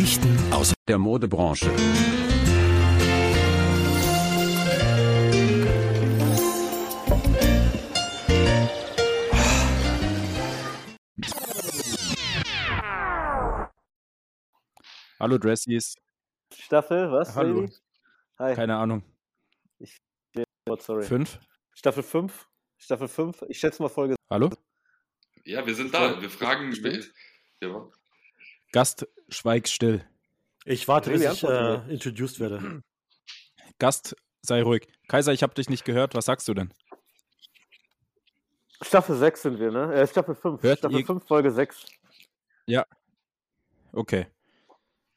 Geschichten aus der Modebranche. Hallo Dressies. Staffel, was? Hallo. Hi. Keine Ahnung. Oh, sorry. Fünf? Staffel 5? Staffel 5? Ich schätze mal Folge. Hallo? Ja, wir sind da. Wir fragen. Stimmt. Ja. Gast, schweig still. Ich warte, bis ich äh, introduced werde. Gast, sei ruhig. Kaiser, ich habe dich nicht gehört. Was sagst du denn? Staffel 6 sind wir, ne? Äh, Staffel 5. Hört Staffel ihr- 5, Folge 6. Okay.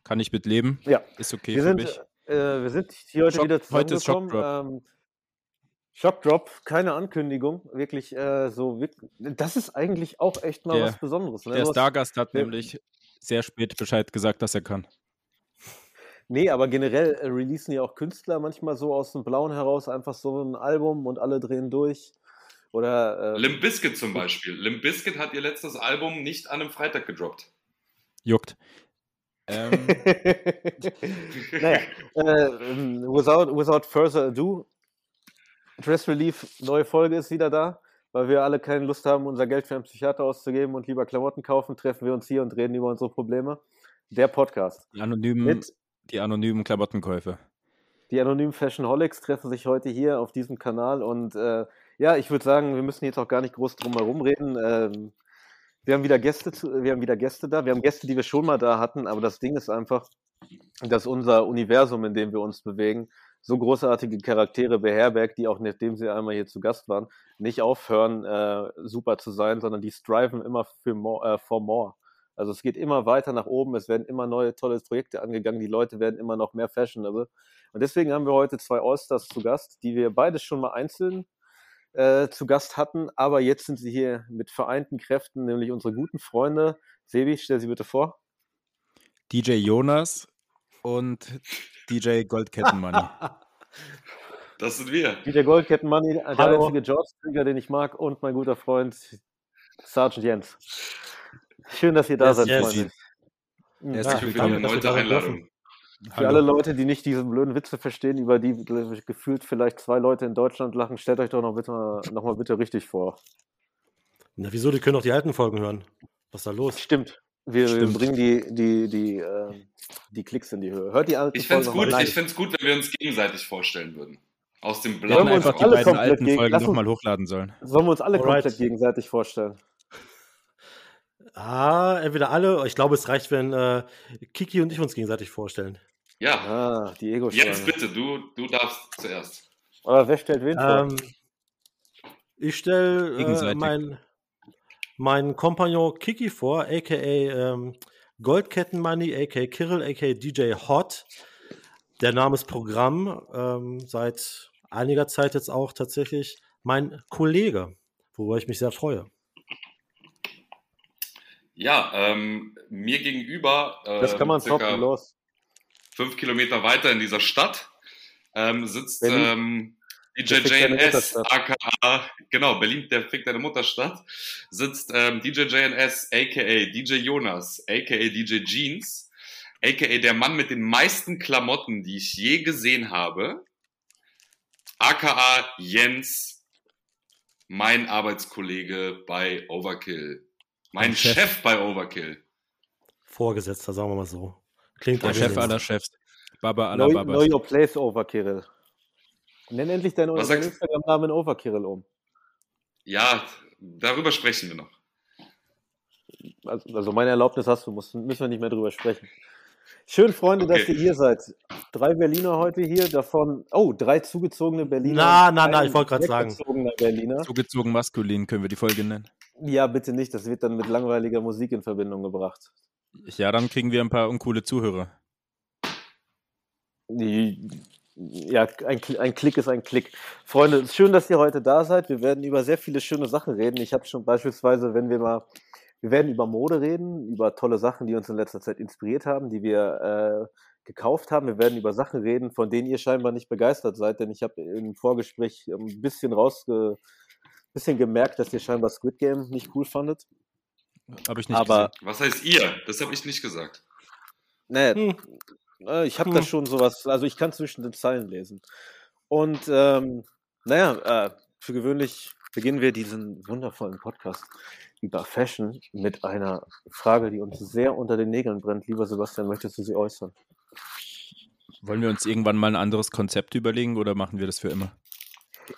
Kann ich mit leben? Ja. Ist okay Wir für sind, mich. äh, wir sind hier heute Schock- wieder heute ist zusammengekommen. Ähm, Shockdrop, keine Ankündigung. Wirklich äh, so. Das ist eigentlich auch echt mal Der- was Besonderes. Ne? Der Stargast hat wir- nämlich sehr spät Bescheid gesagt, dass er kann. Nee, aber generell äh, releasen ja auch Künstler manchmal so aus dem Blauen heraus einfach so ein Album und alle drehen durch. Oder äh, Limp Bizkit zum Beispiel. Limp Bizkit hat ihr letztes Album nicht an einem Freitag gedroppt. Juckt. Ähm, naja, äh, without, without further ado, Dress Relief, neue Folge ist wieder da. Weil wir alle keine Lust haben, unser Geld für einen Psychiater auszugeben und lieber Klamotten kaufen, treffen wir uns hier und reden über unsere Probleme. Der Podcast. die, anonymen, Mit die anonymen Klamottenkäufe. die anonymen Fashionholics treffen sich heute hier auf diesem Kanal und äh, ja, ich würde sagen, wir müssen jetzt auch gar nicht groß drum herum reden. Ähm, wir haben wieder Gäste, zu, wir haben wieder Gäste da. Wir haben Gäste, die wir schon mal da hatten, aber das Ding ist einfach, dass unser Universum, in dem wir uns bewegen, so großartige Charaktere beherbergt, die auch nachdem sie einmal hier zu Gast waren, nicht aufhören, äh, super zu sein, sondern die striven immer für more, äh, for more. Also es geht immer weiter nach oben, es werden immer neue tolle Projekte angegangen, die Leute werden immer noch mehr fashionable. Und deswegen haben wir heute zwei Allstars zu Gast, die wir beide schon mal einzeln äh, zu Gast hatten, aber jetzt sind sie hier mit vereinten Kräften, nämlich unsere guten Freunde. Sebi, stell sie bitte vor. DJ Jonas und DJ Goldkettenmoney. Das sind wir. DJ Goldketten Money, der Hallo. einzige George-Krieger, den ich mag, und mein guter Freund Sergeant Jens. Schön, dass ihr da Yes, seid, yes. Freunde. Mhm. Herzlich Für die willkommen. erneute Einladung. Für alle Leute, die nicht diese blöden Witze verstehen, über die ge- gefühlt vielleicht zwei Leute in Deutschland lachen, stellt euch doch noch, bitte, noch mal bitte richtig vor. Na, wieso? Die können doch die alten Folgen hören. Was ist da los? Stimmt. Wir, wir Stimmt. bringen die, die, die, äh, die Klicks in die Höhe. Hört die alten Ich fände es Folgen noch gut, ich rein. fänd's gut, wenn wir uns gegenseitig vorstellen würden. Aus dem Wir Wollen hätten Blauen wir uns einfach die alle beiden alten gegen- Folgen nochmal hochladen sollen. Sollen wir uns alle Alright. komplett gegenseitig vorstellen? Ah, entweder alle. Ich glaube, es reicht, wenn äh, Kiki und ich uns gegenseitig vorstellen. Ja, Ah, die ego Jens, bitte, du, du darfst zuerst. Aber wer stellt wen vor? Ähm, ich stelle äh, Gegenseitig. Meinen mein Kompagnon Kiki vor, a.k.a. Ähm, Goldkettenmoney, a.k.a. Kirill, a.k.a. DJ Hot. Der Name ist Programm. Ähm, seit einiger Zeit jetzt auch tatsächlich mein Kollege, worüber ich mich sehr freue. Ja, ähm, mir gegenüber, äh, das kann man toppen, los. fünf Kilometer weiter in dieser Stadt, ähm, sitzt ähm, DJ JNS, aka, genau, Berlin, der fickt deine Mutterstadt, sitzt ähm, DJ JNS, aka DJ Jonas, aka DJ Jeans, aka der Mann mit den meisten Klamotten, die ich je gesehen habe, aka Jens, mein Arbeitskollege bei Overkill, mein Mein Chef. Chef. bei Overkill. Vorgesetzter, sagen wir mal so. Klingt Der. Chef aller Chefs. Baba aller Babas. know your place, Overkirill. Nenn endlich deinen Instagram-Namen in Overkirill um. Ja, darüber sprechen wir noch. Also, also meine Erlaubnis hast du, musst, müssen wir nicht mehr drüber sprechen. Schön, Freunde, dass Okay. ihr hier seid. Drei Berliner heute hier, davon, oh, drei zugezogene Berliner. Na, na, na, ich wollte gerade sagen. Berliner. Zugezogen maskulin können wir die Folge nennen. Ja, bitte nicht, das wird dann mit langweiliger Musik in Verbindung gebracht. Ja, dann kriegen wir ein paar uncoole Zuhörer. Ja, ein, ein Klick ist ein Klick. Freunde, es ist schön, dass ihr heute da seid. Wir werden über sehr viele schöne Sachen reden. Ich habe schon beispielsweise, wenn wir mal, wir werden über Mode reden, über tolle Sachen, die uns in letzter Zeit inspiriert haben, die wir äh, gekauft haben. Wir werden über Sachen reden, von denen ihr scheinbar nicht begeistert seid, denn ich habe im Vorgespräch ein bisschen rausge, bisschen gemerkt, dass ihr scheinbar Squid Game nicht cool fandet. Habe ich nicht Aber Was heißt ihr? Das habe ich nicht gesagt. Nee, Hm. Äh, ich habe Hm. da schon sowas, also ich kann zwischen den Zeilen lesen. Und ähm, naja, äh, für gewöhnlich beginnen wir diesen wundervollen Podcast über Fashion mit einer Frage, die uns sehr unter den Nägeln brennt. Lieber Sebastian, möchtest du sie äußern? Wollen wir uns irgendwann mal ein anderes Konzept überlegen oder machen wir das für immer?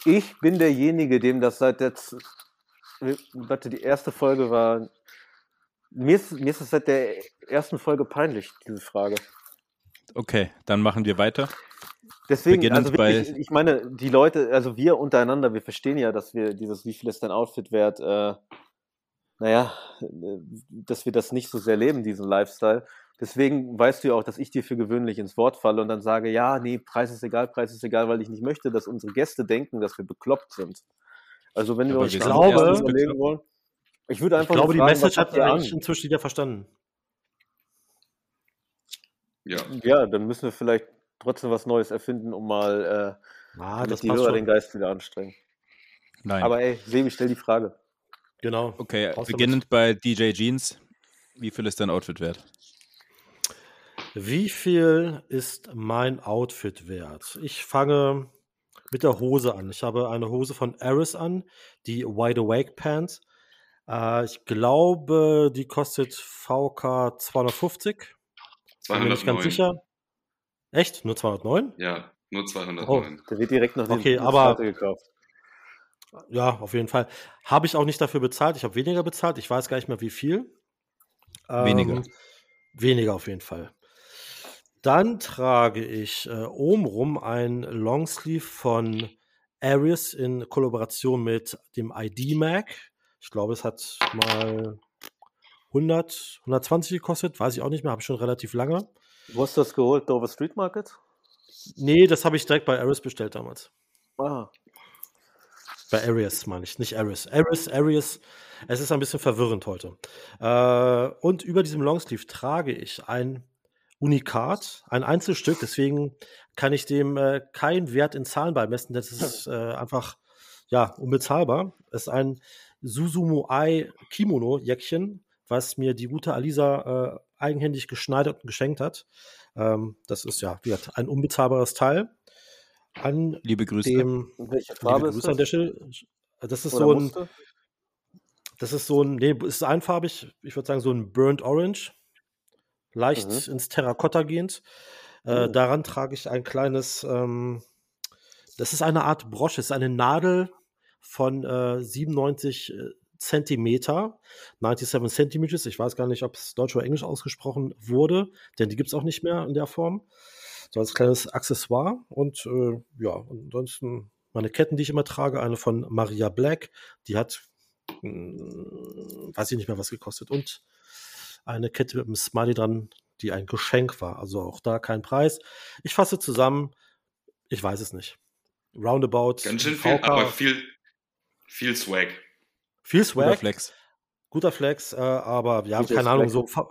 Ich bin derjenige, dem das seit der, Z- warte, die erste Folge war, mir ist, mir ist es seit der ersten Folge peinlich, diese Frage. Okay, dann machen wir weiter. Deswegen, Beginnend also wirklich, ich meine, die Leute, also wir untereinander, wir verstehen ja, dass wir dieses, wie viel ist dein Outfit wert, äh, naja, äh, dass wir das nicht so sehr leben, diesen Lifestyle. Deswegen weißt du ja auch, dass ich dir für gewöhnlich ins Wort falle und dann sage, ja, nee, Preis ist egal, Preis ist egal, weil ich nicht möchte, dass unsere Gäste denken, dass wir bekloppt sind. Also wenn wir Aber uns wir erstens überlegen wollen, ich würde Ich einfach glaube, die nur fragen, Message was hat habt ihr eigentlich inzwischen jeder verstanden. Ja. Ja, dann müssen wir vielleicht trotzdem was Neues erfinden, um mal äh, Ah, das die Hörer schon. den Geist wieder anstrengen. Nein. Aber ey, Sebi, stell die Frage. Genau. okay, damit. beginnend bei DJ Jeans. Wie viel ist dein Outfit wert? Wie viel ist mein Outfit wert? Ich fange mit der Hose an. Ich habe eine Hose von Aris an, die Wide Awake Pants. Äh, ich glaube, die kostet VK 250. Bin mir nicht ganz 209. sicher. Echt? Nur 209? Ja, nur Oh. 209. Der wird direkt nach dem Okay, aber- gekauft. Ja, auf jeden Fall. Habe ich auch nicht dafür bezahlt. Ich habe weniger bezahlt. Ich weiß gar nicht mehr, wie viel. Weniger. Ähm, weniger auf jeden Fall. Dann trage ich äh, obenrum ein Longsleeve von Aries in Kollaboration mit dem ID Mac. Ich glaube, es hat mal 100, 120 gekostet. Weiß ich auch nicht mehr. Habe ich schon relativ lange. Wo hast du das geholt? Dover Street Market? Nee, das habe ich direkt bei Aries bestellt damals. Ah, Bei Arius meine ich, nicht Aris. Aris, Arius. Es ist ein bisschen verwirrend heute. Äh, und über diesem Longsleeve trage ich ein Unikat, ein Einzelstück. Deswegen kann ich dem äh, keinen Wert in Zahlen beimessen. Das ist äh, einfach ja unbezahlbar. Es ist ein Susumu Ai Kimono Jäckchen, was mir die gute Alisa äh, eigenhändig geschneidert und geschenkt hat. Ähm, das ist ja wie gesagt, ein unbezahlbares Teil. An Liebe Grüße. dem welche Liebe Farbe ist Grüße an das? der Stelle. Das ist Oder so ein, Muster? das ist so ein, nee, es ist einfarbig, ich würde sagen so ein Burnt Orange, leicht Mhm. ins Terrakotta gehend. Äh, Oh. daran trage ich ein kleines, ähm, das ist eine Art Brosche, es ist eine Nadel von äh, 97 äh, Zentimeter, 97 Centimeters. Ich weiß gar nicht, ob es Deutsch oder Englisch ausgesprochen wurde, denn die gibt es auch nicht mehr in der Form. So als kleines Accessoire und äh, ja, ansonsten meine Ketten, die ich immer trage, eine von Maria Black, die hat, mh, weiß ich nicht mehr, was gekostet und eine Kette mit einem Smiley dran, die ein Geschenk war. Also auch da kein Preis. Ich fasse zusammen, ich weiß es nicht. Roundabout. Ganz schön viel, VK, aber viel, viel Swag. Viel Guter Swag. Flex. Guter Flex, äh, aber ja, Guter keine Ahnung, Flex. so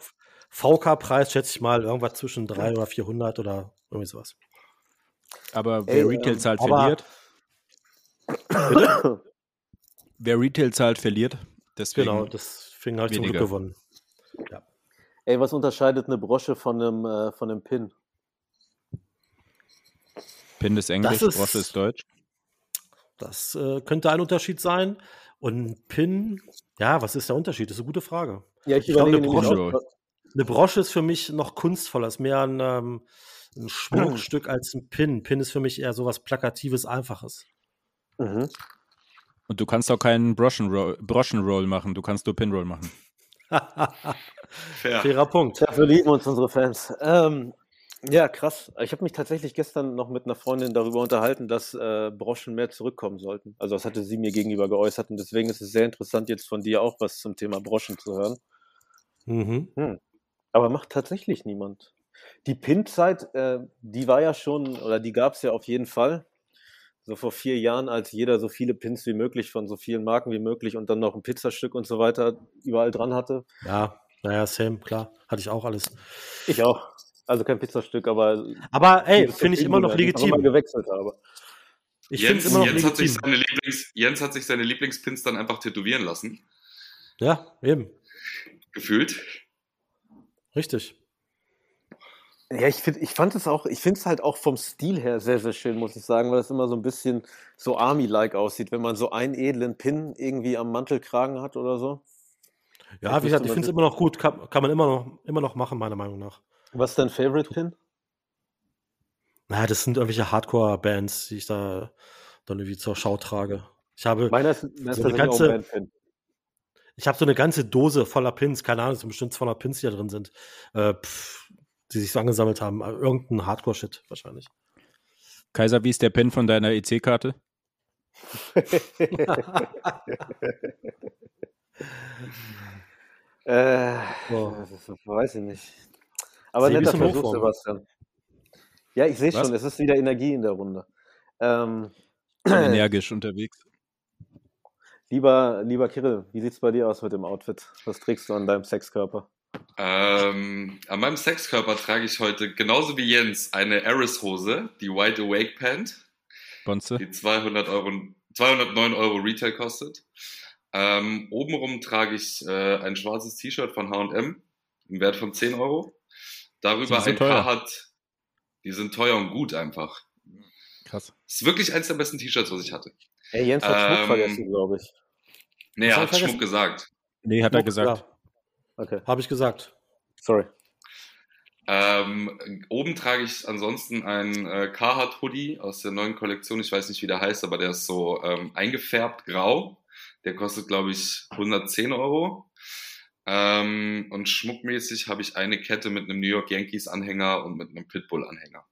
VK-Preis schätze ich mal irgendwas zwischen 300 oder 400 oder irgendwie sowas. Aber wer Ey, Retail ähm, zahlt, verliert. Wer Retail zahlt, verliert. Deswegen Genau, deswegen habe ich zum Glück weniger. gewonnen. Ey, was unterscheidet eine Brosche von einem, äh, von einem Pin? Pin ist Englisch, ist- Brosche ist Deutsch. Das äh, könnte ein Unterschied sein. Und ein Pin, ja, was ist der Unterschied? Das ist eine gute Frage. Ja, ich Ich glaube, eine Brosche. Eine Brosche ist für mich noch kunstvoller, ist mehr ein, ähm, ein Schmuckstück als ein Pin. Pin ist für mich eher sowas Plakatives, Einfaches. Mhm. Und du kannst auch keinen Broschenroll, Broschenroll machen, du kannst nur Pinroll machen. Fair. Fairer Punkt. Dafür lieben uns unsere Fans. Ähm, ja, krass. Ich habe mich tatsächlich gestern noch mit einer Freundin darüber unterhalten, dass äh, Broschen mehr zurückkommen sollten. Also das hatte sie mir gegenüber geäußert und deswegen ist es sehr interessant, jetzt von dir auch was zum Thema Broschen zu hören. Mhm. Aber macht tatsächlich niemand. Die Pin-Zeit, äh, die war ja schon, oder die gab es ja auf jeden Fall. So vor vier Jahren, als jeder so viele Pins wie möglich von so vielen Marken wie möglich und dann noch ein Pizzastück und so weiter überall dran hatte. Ja, naja, same, klar. Hatte ich auch alles. Ich auch. Also kein Pizzastück, aber Aber ey, finde ich immer noch die ich legitim. gewechselt habe. Ich finde Jens, es immer noch Jens, hat sich legitim. seine Lieblings, Jens hat sich seine Lieblingspins dann einfach tätowieren lassen. Ja, eben. Gefühlt. Richtig. Ja, ich finde, ich fand es auch, ich finde es halt auch vom Stil her sehr, sehr schön, muss ich sagen, weil es immer so ein bisschen so Army-like aussieht, wenn man so einen edlen Pin irgendwie am Mantelkragen hat oder so. Ja, wie gesagt, ich finde es immer noch gut, kann, kann man immer noch, immer noch machen, meiner Meinung nach. Was ist dein Favorite Pin? Naja, das sind irgendwelche Hardcore-Bands, die ich da dann irgendwie zur Schau trage. Ich habe Meiner ist, so eine ganze, ich habe so eine ganze Dose voller Pins, keine Ahnung, es sind bestimmt 200 Pins, die da drin sind, äh, pff, die sich so angesammelt haben. Irgendein Hardcore-Shit wahrscheinlich. Kaiser, wie ist der Pin von deiner EC-Karte? Äh, das ist- weiß ich nicht. Aber netter Versuch, Hochform. Sebastian. Ja, ich sehe schon, es ist wieder Energie in der Runde. Ähm, Energisch unterwegs. lieber, lieber Kirill, wie sieht's bei dir aus mit dem Outfit? Was trägst du an deinem Sexkörper? Ähm, an meinem Sexkörper trage ich heute genauso wie Jens eine Aris-Hose, die Wide Awake Pant, Bonze. die 200 Euro, 209 Euro Retail kostet. Ähm, obenrum trage ich äh, ein schwarzes T-Shirt von H&M im Wert von 10 Euro. Darüber ein teuer. Carhartt. Die sind teuer und gut einfach. Krass. Das ist wirklich eins der besten T-Shirts, was ich hatte. Ey, Jens hat Schmuck Ähm, vergessen, glaube ich. Nee, er hat vergessen? Schmuck gesagt. Nee, hat er Schmuck, gesagt. Ja, Okay, habe ich gesagt. sorry. Ähm, oben trage ich ansonsten ein äh, Carhartt Hoodie aus der neuen Kollektion. Ich weiß nicht, wie der heißt, aber der ist so ähm, eingefärbt grau. Der kostet, glaube ich, 110 Euro. Ähm, und schmuckmäßig habe ich eine Kette mit einem New York Yankees Anhänger und mit einem Pitbull Anhänger.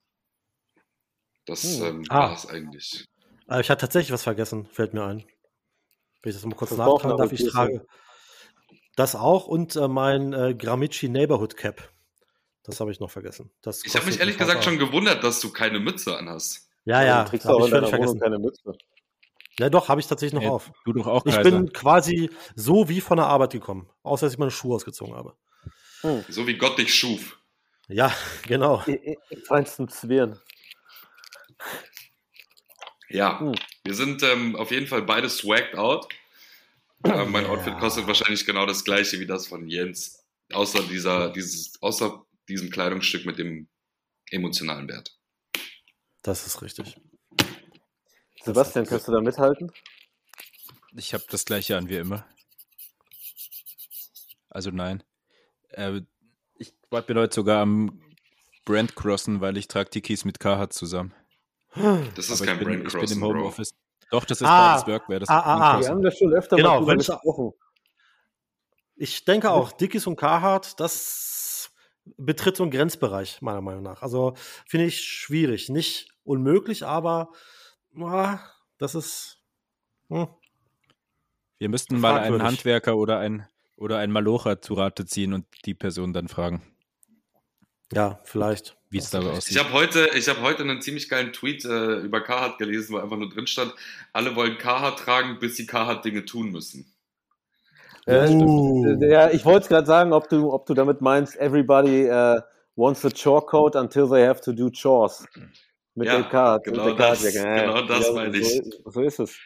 Das Hm. ähm, Ah. war es eigentlich. Äh, ich hatte tatsächlich was vergessen, fällt mir ein. Wenn ich das mal kurz nachtragen darf, ich trage das auch und äh, mein äh, Gramici Neighborhood Cap. Das habe ich noch vergessen. Das Ich habe mich ehrlich gesagt schon gewundert, dass du keine Mütze anhast. Ja, ja, du trägst habe auch ich in deiner Wohnung keine Mütze. Ja, doch, habe ich tatsächlich noch Ja, auf. Du doch auch, Ich Kaiser. bin quasi so wie von der Arbeit gekommen, außer dass ich meine Schuhe ausgezogen habe. So wie Gott dich schuf. Ja, genau. Im feinsten Zwirn. Ja, Hm. wir sind ähm, auf jeden Fall beide swagged out. Äh, mein Outfit kostet wahrscheinlich genau das gleiche wie das von Jens. Außer dieser, dieses, außer diesem Kleidungsstück mit dem emotionalen Wert. Das ist richtig. Sebastian, kannst du da mithalten? Ich habe das gleiche an wie immer. Also nein. Äh, ich bin heute sogar am Brand crossen, weil ich trage die Keys mit Carhartt zusammen. Das ist Aber kein ich bin, Brand ich bin Crossing, im Bro. Homeoffice. Doch, das ist Ah. beides Workwear. Das Ah, ist ah, ah. Wir Crossen. haben da schon öfter Genau, mal gesprochen. Ich denke auch, Dickies und Carhartt, das betritt so einen Grenzbereich, meiner Meinung nach. Also finde ich schwierig. Nicht unmöglich, aber das ist. Hm. Wir müssten mal einen. Handwerker oder ein oder ein Malocher zu Rate ziehen und die Person dann fragen, Ja, vielleicht. wie es dabei Ich aussieht. habe heute, ich habe heute einen ziemlich geilen Tweet äh, über Carhartt gelesen, wo einfach nur drin stand, alle wollen Carhartt tragen, bis sie Carhartt Dinge tun müssen. Äh, Uh. äh, Ja, ich wollte gerade sagen, ob du, ob du damit meinst, everybody uh, wants a chore code until they have to do chores. Mit Ja, genau mit der das-. Ja, genau das ja, meine so, ich. ist- So ist es.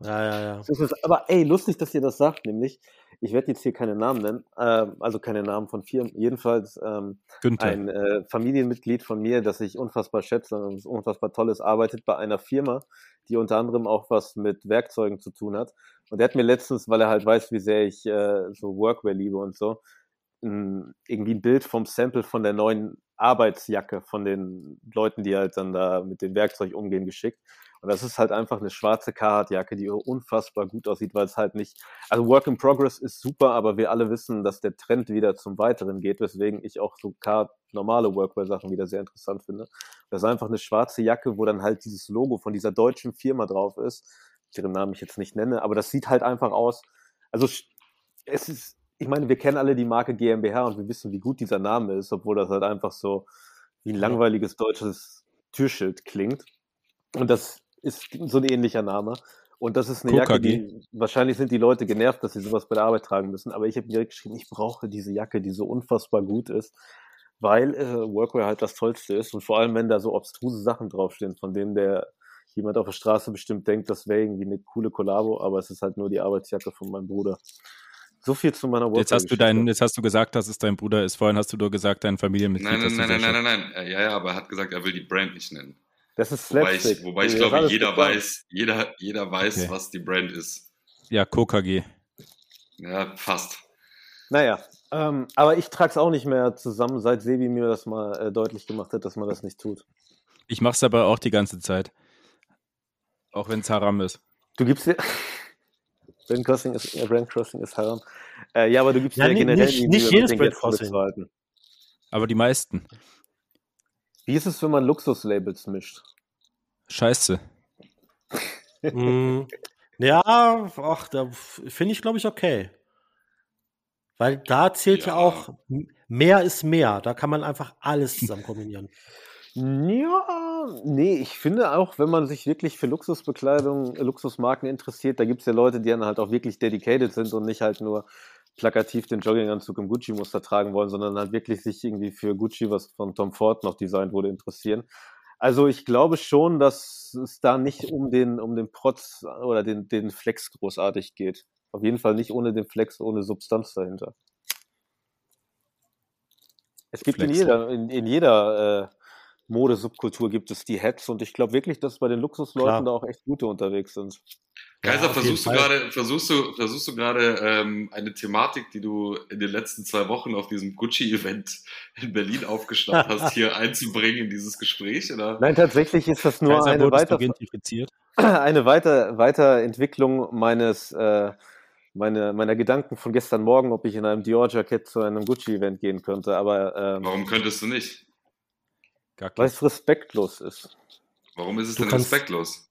Ja, ja, ja. So ist es. Aber ey, lustig, dass ihr das sagt, nämlich, ich werde jetzt hier keine Namen nennen, ähm, also keine Namen von Firmen. Jedenfalls ähm, Günther. ein äh, Familienmitglied von mir, das ich unfassbar schätze und das unfassbar toll ist, arbeitet bei einer Firma, die unter anderem auch was mit Werkzeugen zu tun hat. Und der hat mir letztens, weil er halt weiß, wie sehr ich äh, so Workwear liebe und so, ein, irgendwie ein Bild vom Sample von der neuen Arbeitsjacke von den Leuten, die halt dann da mit dem Werkzeug umgehen, geschickt. Und das ist halt einfach eine schwarze Carhartt-Jacke, die unfassbar gut aussieht, weil es halt nicht, also Work in Progress ist super, aber wir alle wissen, dass der Trend wieder zum Weiteren geht, weswegen ich auch so Carhartt normale Workwear-Sachen wieder sehr interessant finde. Das ist einfach eine schwarze Jacke, wo dann halt dieses Logo von dieser deutschen Firma drauf ist, deren Namen ich jetzt nicht nenne, aber das sieht halt einfach aus. Also es ist, ich meine, wir kennen alle die Marke GmbH und wir wissen, wie gut dieser Name ist, obwohl das halt einfach so wie ein langweiliges deutsches Türschild klingt. Und das ist so ein ähnlicher Name. Und das ist eine Jacke, die wahrscheinlich sind die Leute genervt, dass sie sowas bei der Arbeit tragen müssen. Aber ich habe direkt geschrieben, ich brauche diese Jacke, die so unfassbar gut ist, weil äh, Workwear halt das Tollste ist. Und vor allem, wenn da so obstruse Sachen draufstehen, von denen der jemand auf der Straße bestimmt denkt, das wäre irgendwie eine coole Kollabo, aber es ist halt nur die Arbeitsjacke von meinem Bruder. So viel zu meiner Jetzt hast du deinen, jetzt hast du gesagt, dass es dein Bruder ist. Vorhin hast du nur gesagt, dein Familienmitglied. Nein, nein, nein, nein, nein, nein, nein. Ja, ja, aber er hat gesagt, er will die Brand nicht nennen. Das ist Wobei ich, Slapstick. wobei ich Das ist glaube, jeder geplant. weiß, jeder, jeder weiß, Okay. was die Brand ist. Ja, KKG. Ja, fast. Naja, ähm, aber ich trage es auch nicht mehr zusammen, seit Sebi mir das mal äh, deutlich gemacht hat, dass man das nicht tut. Ich mache es aber auch die ganze Zeit. Auch wenn es Haram ist. Du gibst dir. Brand Crossing ist, äh, Brand Crossing ist haram. Äh, ja, aber du gibst Ja, dir nee, generell nicht- nicht jedes Brand Crossing. Aber die meisten. Wie ist es, wenn man Luxuslabels mischt? Scheiße. Mm, ja, ach, da finde ich, glaube ich, okay. Weil da zählt ja, Ja. auch, mehr ist mehr. Da kann man einfach alles zusammen kombinieren. Ja, nee, ich finde auch, wenn man sich wirklich für Luxusbekleidung, äh, Luxusmarken interessiert, da gibt es ja Leute, die dann halt auch wirklich dedicated sind und nicht halt nur plakativ den Jogginganzug im Gucci-Muster tragen wollen, sondern halt wirklich sich irgendwie für Gucci, was von Tom Ford noch designt wurde, interessieren. Also ich glaube schon, dass es da nicht um den, um den Protz oder den, den Flex großartig geht. Auf jeden Fall nicht ohne den Flex, ohne Substanz dahinter. Es gibt in Flex. jeder, in, in jeder äh, Modesubkultur gibt es die Hats und ich glaube wirklich, dass bei den Luxusleuten Klar. da auch echt gute unterwegs sind. Kaiser, auf versuchst du gerade, versuchst du, versuchst du gerade ähm, eine Thematik, die du in den letzten zwei Wochen auf diesem Gucci-Event in Berlin aufgeschnappt hast, hier einzubringen in dieses Gespräch? Oder? Nein, tatsächlich ist das nur Kaiser, eine, Weiter eine Weiter Weiterentwicklung meines äh, meine, meiner Gedanken von gestern Morgen, ob ich in einem Dior-Jackett zu einem Gucci-Event gehen könnte, aber ähm, Warum könntest du nicht? Weil es respektlos ist. Warum ist es Du denn kannst- respektlos?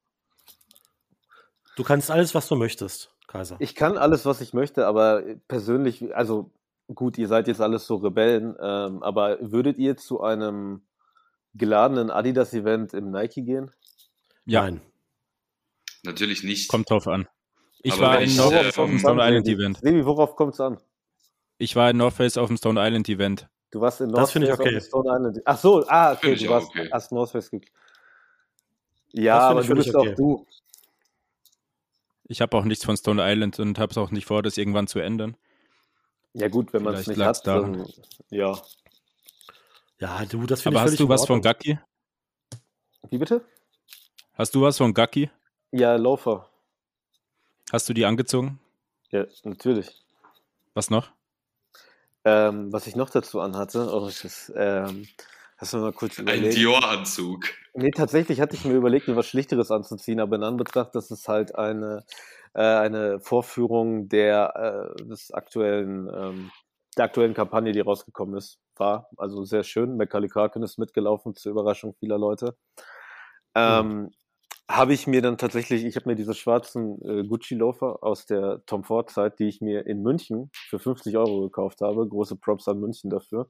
Du kannst alles, was du möchtest, Kaiser. Ich kann alles, was ich möchte, aber persönlich, also gut, ihr seid jetzt alles so Rebellen, ähm, aber würdet ihr zu einem geladenen Adidas-Event im Nike gehen? Ja, Nein. Natürlich nicht. kommt drauf an. Ich Aber war in North äh, Face auf dem Stone an, Island? Event. Sebi, worauf kommt es an? Ich war in North Face auf dem Stone Island Event. Du warst in Das North finde ich Face auf okay. Stone Island. Ach so, ah, okay, du warst, okay. hast North Face gekriegt. Ja, Das aber ich du bist okay. auch du. Ich habe auch nichts von Stone Island und habe es auch nicht vor, das irgendwann zu ändern. Ja gut, wenn man es nicht hat, dann ja. Ja, du, das finde Aber ich hast völlig du was von. Gacki? Wie bitte? Hast du was von Gacki? Ja, Laufer. Hast du die angezogen? Ja, natürlich. Was noch? Ähm, was ich noch dazu anhatte, oh, das ist, ähm, hast du mal kurz Ein überlegt? Dior-Anzug. Nee, tatsächlich hatte ich mir überlegt, mir was Schlichteres anzuziehen, aber in Anbetracht, dass es halt eine, äh, eine Vorführung der, äh, des aktuellen, ähm, der aktuellen Kampagne, die rausgekommen ist, war. Also sehr schön. Macaulay Culkin ist mitgelaufen, zur Überraschung vieler Leute. Ähm, Habe ich mir dann tatsächlich, ich habe mir diese schwarzen äh, Gucci-Loafer aus der Tom Ford-Zeit, die ich mir in München für 50 Euro gekauft habe. Große Props an München dafür.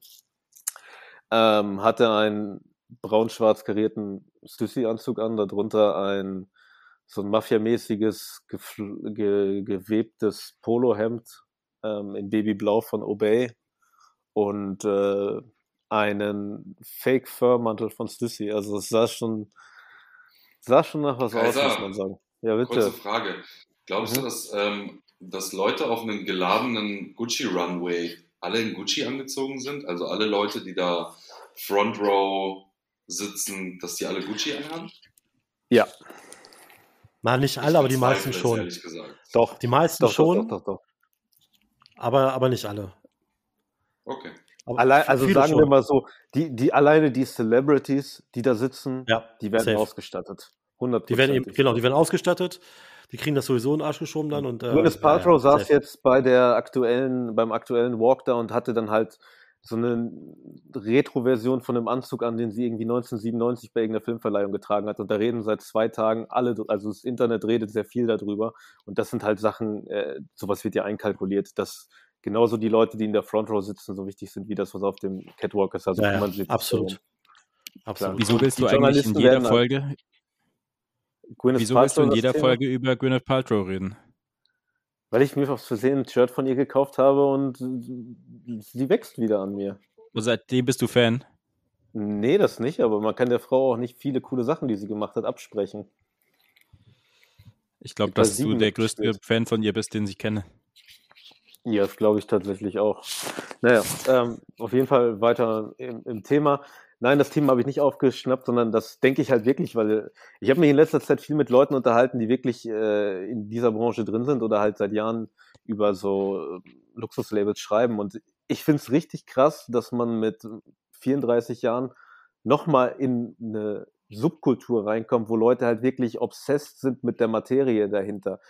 Ähm, hatte einen braun-schwarz karierten Stussy-Anzug an, darunter ein so ein mafiamäßiges, ge gewebtes Polohemd ähm, in Babyblau von Obey und äh, einen Fake-Fur-Mantel von Stussy. Also es sah schon, sah schon nach was aus, Kaiser, muss man sagen. Ja, Kurze bitte. Frage. Glaubst du, Mhm. dass, ähm, dass Leute auf einem geladenen Gucci-Runway alle in Gucci angezogen sind? Also alle Leute, die da Front Row sitzen, dass die alle Gucci anhaben? Ja, Na, nicht Ich alle, aber die meisten schon. Ehrlich gesagt. doch. Die meisten Doch, schon, doch, doch, doch, doch. Aber, aber nicht alle. Okay. Aber Allein, also sagen wir schon. mal so, die, die alleine die Celebrities, die da sitzen, Ja, die werden safe. ausgestattet. 100 Die werden eben, genau, die werden ausgestattet. Die kriegen das sowieso in den Arsch geschoben dann. Und, äh, Gwyneth Paltrow ja, saß safe. jetzt bei der aktuellen, beim aktuellen Walk da und hatte dann halt so eine Retro-Version von einem Anzug an, den sie irgendwie 1997 bei irgendeiner Filmverleihung getragen hat. Und da reden seit zwei Tagen alle, also das Internet redet sehr viel darüber. Und das sind halt Sachen, äh, sowas wird ja einkalkuliert, dass genauso die Leute, die in der Front Row sitzen, so wichtig sind wie das, was auf dem Catwalk ist. Also Ja, ja, kümmern sie sich absolut. Absolut. Wieso willst Die du eigentlich in jeder halt- Folge, Gwyneth wieso willst du in Paltrow, jeder Thema? Folge über Gwyneth Paltrow reden? Weil ich mir aufs Versehen ein Shirt von ihr gekauft habe und sie wächst wieder an mir. Und seitdem bist du Fan? Nee, das nicht, aber man kann der Frau auch nicht viele coole Sachen, die sie gemacht hat, absprechen. Ich glaube, dass du der größte mitgespielt. Fan von ihr bist, den ich kenne. Ja, das glaube ich tatsächlich auch. Naja, ähm, auf jeden Fall weiter im, im Thema. Nein, das Thema habe ich nicht aufgeschnappt, sondern das denke ich halt wirklich, weil ich habe mich in letzter Zeit viel mit Leuten unterhalten, die wirklich äh, in dieser Branche drin sind oder halt seit Jahren über so äh, Luxuslabels schreiben. Und ich finde es richtig krass, dass man mit 34 Jahren nochmal in eine Subkultur reinkommt, wo Leute halt wirklich obsessed sind mit der Materie dahinter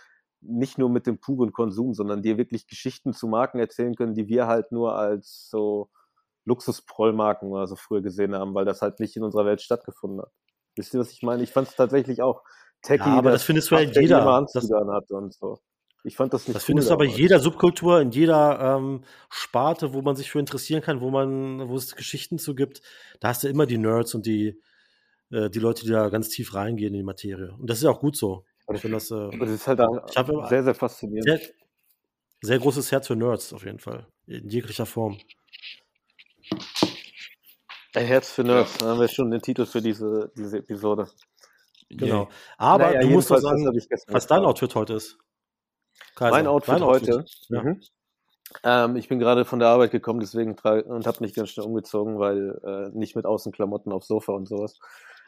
nicht nur mit dem puren Konsum, sondern dir wirklich Geschichten zu Marken erzählen können, die wir halt nur als so Luxusprollmarken oder so früher gesehen haben, weil das halt nicht in unserer Welt stattgefunden hat. Wisst ihr, was ich meine? Ich fand es tatsächlich auch techy, ja, aber das findest du ja in jeder. Das, hat und so. Ich fand das nicht Das cool, findest du aber in jeder Subkultur, in jeder ähm, Sparte, wo man sich für interessieren kann, wo man, wo es Geschichten zu gibt, da hast du immer die Nerds und die, äh, die Leute, die da ganz tief reingehen in die Materie. Und das ist ja auch gut so. Ich finde das, äh, das ist halt auch sehr, sehr faszinierend. Sehr, sehr großes Herz für Nerds auf jeden Fall. In jeglicher Form. Ein Herz für Nerds, da haben wir schon den Titel für diese, diese Episode. Genau. Aber naja, du musst doch sagen, was dein Outfit heute ist. Kaiser. Mein Outfit dein heute. Ja. Mhm. Ähm, ich bin gerade von der Arbeit gekommen, deswegen und habe mich ganz schnell umgezogen, weil äh, nicht mit Außenklamotten aufs Sofa und sowas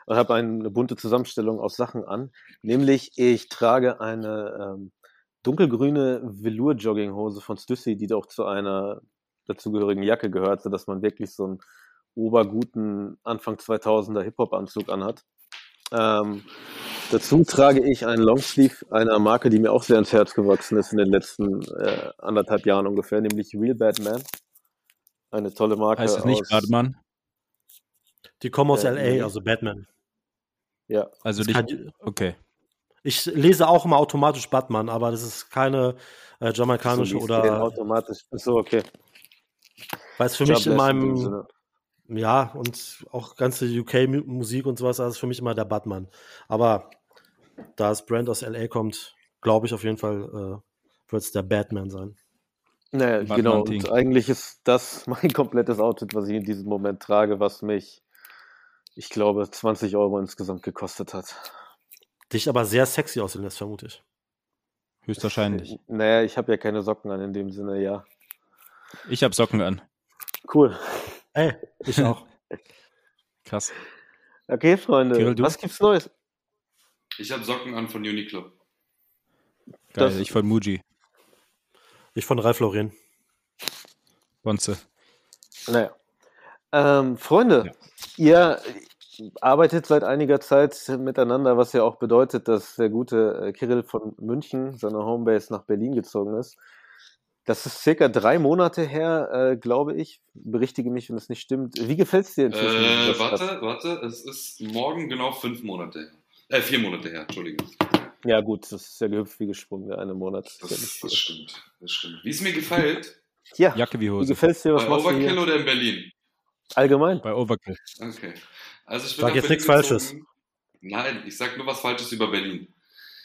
und habe eine bunte Zusammenstellung aus Sachen an. Nämlich, ich trage eine ähm, dunkelgrüne Velour-Jogginghose von Stussy, die doch zu einer dazugehörigen Jacke gehört, sodass man wirklich so einen oberguten Anfang 2000er Hip-Hop-Anzug anhat. Ähm, dazu trage ich einen Longsleeve einer Marke, die mir auch sehr ans Herz gewachsen ist in den letzten äh, anderthalb Jahren ungefähr, nämlich Real Batman. Eine tolle Marke. Heißt es nicht Batman? Die kommen aus äh, LA, also Batman. Ja. Also kann, okay. Ich lese auch immer automatisch Batman, aber das ist keine äh, jamaikanische so, oder. Automatisch. So, okay. Weil es für mich in meinem. Ja, und auch ganze UK-Musik und sowas, das ist für mich immer der Batman. Aber da das Brand aus LA kommt, glaube ich auf jeden Fall, äh, wird es der Batman sein. Naja, Batman genau. Und eigentlich ist das mein komplettes Outfit, was ich in diesem Moment trage, was mich ich glaube, 20 Euro insgesamt gekostet hat. Dich aber sehr sexy aussehen lässt, vermute ich. Höchstwahrscheinlich. Naja, ich habe ja keine Socken an in dem Sinne, ja. Ich habe Socken an. Cool. Ey, ich auch. Krass. Okay, Freunde, Kirill, was gibt's Neues? Ich habe Socken an von Uniqlo. Geil, das, ich von Muji. Ich von Ralf Lauren. Bonze. Naja. Ähm, Freunde, ja. ihr arbeitet seit einiger Zeit miteinander, was ja auch bedeutet, dass der gute äh, Kirill von München, seine Homebase, nach Berlin gezogen ist. Das ist circa drei Monate her, äh, glaube ich. Berichtige mich, wenn es nicht stimmt. Wie gefällt es dir inzwischen? Äh, warte, warte, es ist morgen genau fünf Monate her. Äh, vier Monate her, Entschuldigung. Ja, gut, das ist ja gehüpft wie gesprungen, der eine Monat. Das, das, das stimmt, das stimmt. Wie es mir gefällt. Ja, Jacke wie Hose. Wie gefällt es dir? Was Bei Overkill oder in Berlin? Allgemein? Bei Overkill. Okay. Also ich bin sag jetzt nichts Falsches. Nein, ich sag nur was Falsches über Berlin.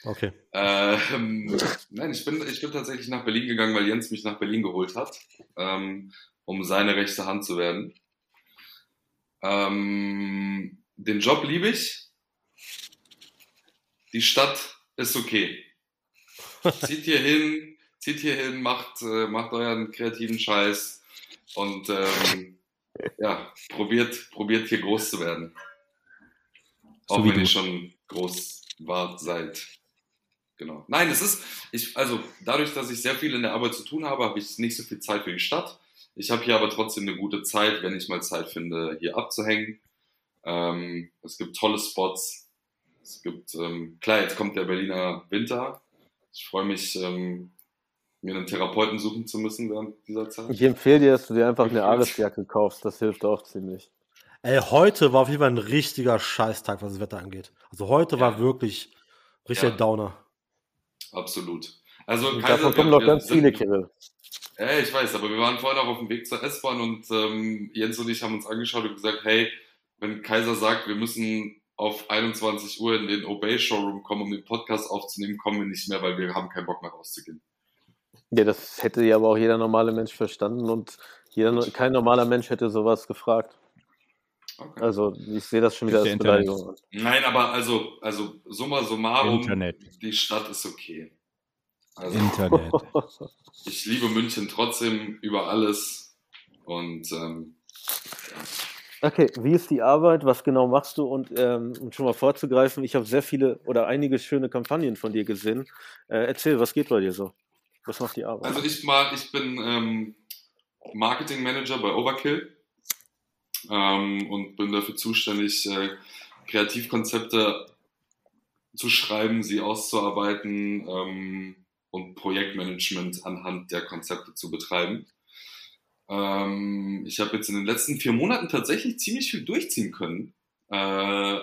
Okay. Ähm, nein, ich bin, ich bin tatsächlich nach Berlin gegangen, weil Jens mich nach Berlin geholt hat, ähm, um seine rechte Hand zu werden. Ähm, den Job liebe ich. Die Stadt ist okay. zieht hier hin, zieht hier hin, macht, äh, macht euren kreativen Scheiß und ähm, ja, probiert, probiert hier groß zu werden. So Auch wenn ihr schon groß wart seid. Genau. Nein, es ist, ich, also dadurch, dass ich sehr viel in der Arbeit zu tun habe, habe ich nicht so viel Zeit für die Stadt. Ich habe hier aber trotzdem eine gute Zeit, wenn ich mal Zeit finde, hier abzuhängen. Ähm, es gibt tolle Spots. Es gibt, ähm, klar, jetzt kommt der Berliner Winter. Ich freue mich, ähm, mir einen Therapeuten suchen zu müssen während dieser Zeit. Ich empfehle dir, dass du dir einfach eine Aresjacke kaufst. Das hilft auch ziemlich. Ey, heute war auf jeden Fall ein richtiger Scheißtag, was das Wetter angeht. Also heute ja. war wirklich richtig ja. Downer. Absolut. Also Kaiser, davon kommen noch ganz viele, Kirill. Ja, ich weiß, aber wir waren vorhin auch auf dem Weg zur S-Bahn und ähm, Jens und ich haben uns angeschaut und gesagt, hey, wenn Kaiser sagt, wir müssen auf 21 Uhr in den Obey Showroom kommen, um den Podcast aufzunehmen, kommen wir nicht mehr, weil wir haben keinen Bock mehr rauszugehen. Ja, das hätte ja aber auch jeder normale Mensch verstanden und jeder, kein normaler Mensch hätte sowas gefragt. Okay. Also ich sehe das schon wieder als Beleidigung. Nein, aber also, also summa summarum, Internet. die Stadt ist okay. Also Internet. ich liebe München trotzdem über alles. Und ähm, Okay, wie ist die Arbeit? Was genau machst du? Und ähm, um schon mal vorzugreifen, ich habe sehr viele oder einige schöne Kampagnen von dir gesehen. Äh, erzähl, was geht bei dir so? Was macht die Arbeit? Also ich mal, ich bin ähm, Marketing Manager bei Overkill ähm, und bin dafür zuständig, äh, Kreativkonzepte zu schreiben, sie auszuarbeiten ähm, und Projektmanagement anhand der Konzepte zu betreiben. Ähm, ich habe jetzt in den letzten vier Monaten tatsächlich ziemlich viel durchziehen können. Äh,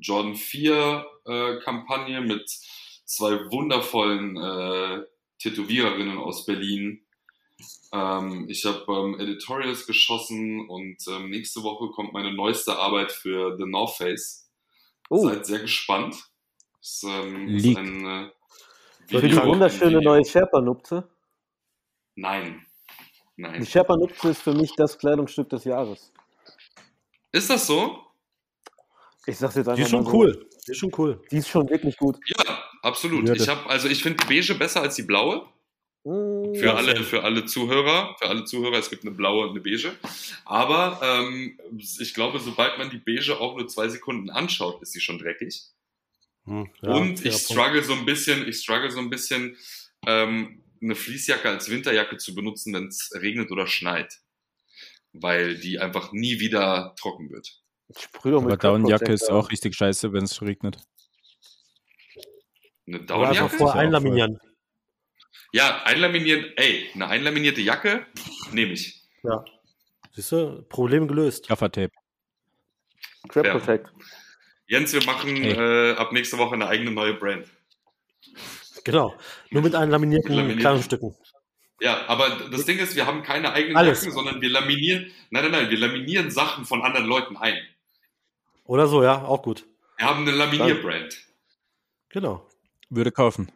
Jordan 4 äh, Kampagne mit zwei wundervollen äh, Tätowiererinnen aus Berlin. Ähm, ich habe ähm, Editorials geschossen und ähm, nächste Woche kommt meine neueste Arbeit für The North Face. Oh, Seid sehr gespannt. Ähm, ist Leak. ein äh, für die Video- wunderschöne Video. neue Sherpa-Nupze. Nein. Die Nein. Sherpa-Nupze ist für mich das Kleidungsstück des Jahres. Ist das so? Ich sag's jetzt einfach Die ist schon so. cool. Die ist schon cool. Die ist schon wirklich gut. Ja, absolut. Ja, ich das- habe also ich finde beige besser als die blaue. Für alle, für alle Zuhörer, für alle Zuhörer, es gibt eine blaue und eine beige. Aber ähm, ich glaube, sobald man die beige auch nur zwei Sekunden anschaut, ist sie schon dreckig. Hm, ja, und ich Punkt. struggle so ein bisschen, ich struggle so ein bisschen, ähm, eine Fließjacke als Winterjacke zu benutzen, wenn es regnet oder schneit. Weil die einfach nie wieder trocken wird. Aber Downjacke ist auch richtig scheiße, wenn es regnet. Eine Downjacke? vorher ja auch einlaminieren. Ja, einlaminieren, ey, eine einlaminierte Jacke nehme ich. Ja. Siehst du, Problem gelöst. Gaffertape. Fair. Protect. Jens, wir machen Hey. äh, ab nächste Woche eine eigene neue Brand. Genau. Nur mit einlaminierten Mit laminierten. Kleidungsstücken. Ja, aber das Ding ist, wir haben keine eigenen Alles. Jacken, sondern wir laminieren, nein, nein, nein, wir laminieren Sachen von anderen Leuten ein. Oder so, ja, auch gut. Wir haben eine Laminierbrand. Genau. Würde kaufen.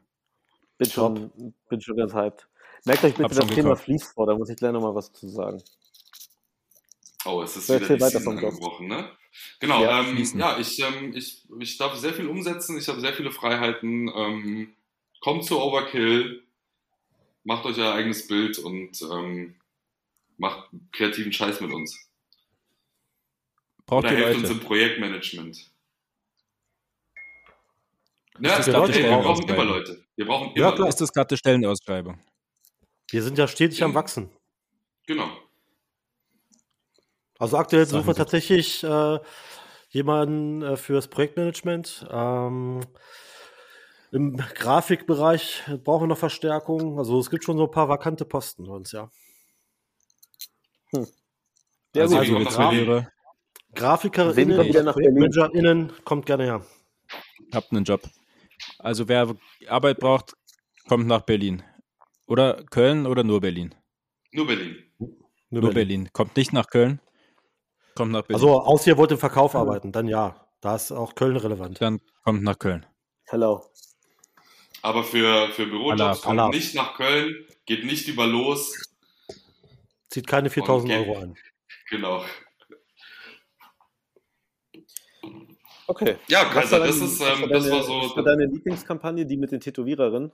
Bin schon, bin schon ganz hyped. Merkt euch bitte Hab das Thema gekauft. Fließ vor, da muss ich gleich nochmal was zu sagen. Oh, es ist So, wieder die weiter Season vom Job. angebrochen, ne? Genau, Ja, ähm, ja ich, ähm, ich, ich darf sehr viel umsetzen, ich habe sehr viele Freiheiten. Ähm, kommt zu Overkill, macht euch euer eigenes Bild und ähm, macht kreativen Scheiß mit uns. Braucht Oder helft uns Leute? im Projektmanagement. Ja, das ja, gerade ey, wir brauchen immer Leute. Wir brauchen immer Ja, klar. Ist das gerade Stellenausschreibung? Wir sind ja stetig am Wachsen. Genau. Also aktuell suchen wir tatsächlich äh, jemanden äh, fürs Projektmanagement. Ähm, Im Grafikbereich brauchen wir noch Verstärkung. Also es gibt schon so ein paar vakante Posten bei uns, ja. Ja, also, gut. also liebe Graf- GrafikerInnen, wir wieder nach Berlin. ManagerInnen, kommt gerne her. habt einen Job. Also wer Arbeit braucht, kommt nach Berlin. Oder Köln oder nur Berlin? Nur Berlin. Nur Berlin. Kommt nicht nach Köln, kommt nach Berlin. Also aus ihr wollt im Verkauf arbeiten, dann ja. Da ist auch Köln relevant. Dann kommt nach Köln. Hello. Aber für, für Bürojobs kommt Allah. nicht nach Köln, geht nicht über los. Zieht keine 4000 Okay. Euro ein. Genau. Okay. Ja, Was Kaiser, war das dein- ist, was war ähm, das deine- war Was so. war deine Lieblingskampagne, die mit den Tätowiererinnen?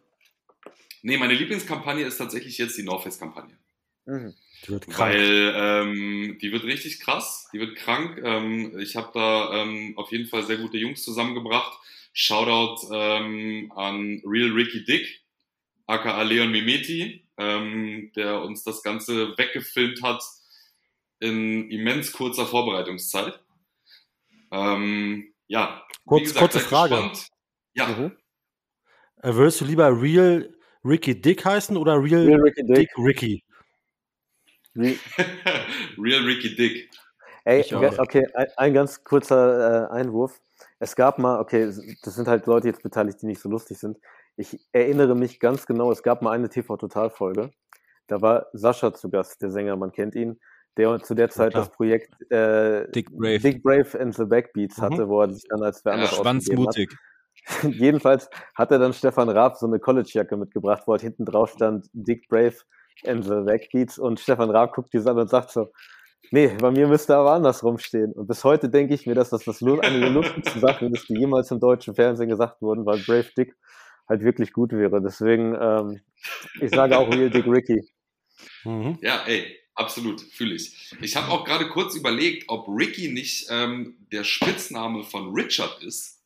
Nee, meine Lieblingskampagne ist tatsächlich jetzt die North Face-Kampagne. Mhm. Die wird krank. Weil ähm, die wird richtig krass, die wird krank. Ähm, ich habe da ähm, auf jeden Fall sehr gute Jungs zusammengebracht. Shoutout ähm, an Real Ricky Dick, aka Leon Mimeti, ähm, der uns das Ganze weggefilmt hat in immens kurzer Vorbereitungszeit. Ähm, ja, Kurz- kurze seid Frage. gespannt. Ja, Mhm. Äh, würdest du lieber Real Ricky Dick heißen oder Real, Real Ricky Dick. Dick Ricky? Re Real Ricky Dick. Ey, okay, ein, ein ganz kurzer äh, Einwurf. Es gab mal, okay, das sind halt Leute jetzt beteiligt, die nicht so lustig sind. Ich erinnere mich ganz genau, es gab mal eine TV-Total-Folge. Da war Sascha zu Gast, der Sänger, man kennt ihn, der zu der Zeit klar. das Projekt äh, Dick Brave. Dick Brave and the Backbeats Mhm. hatte, wo er sich dann als wer Ja, anders ausgegeben hat. Schwanzmutig. Jedenfalls hat er dann Stefan Raab so eine College-Jacke mitgebracht, wo halt hinten drauf stand Dick Brave and the Backbeats und Stefan Raab guckt die an und sagt so, nee, bei mir müsste aber andersrum stehen. Und bis heute denke ich mir, dass das das eine der lustigsten Sachen ist, die jemals im deutschen Fernsehen gesagt wurden, weil Brave Dick halt wirklich gut wäre. Deswegen, ähm, ich sage auch Real Dick Ricky. Mhm. Ja, ey, absolut, fühle ich. Ich habe auch gerade kurz überlegt, ob Ricky nicht ähm, der Spitzname von Richard ist.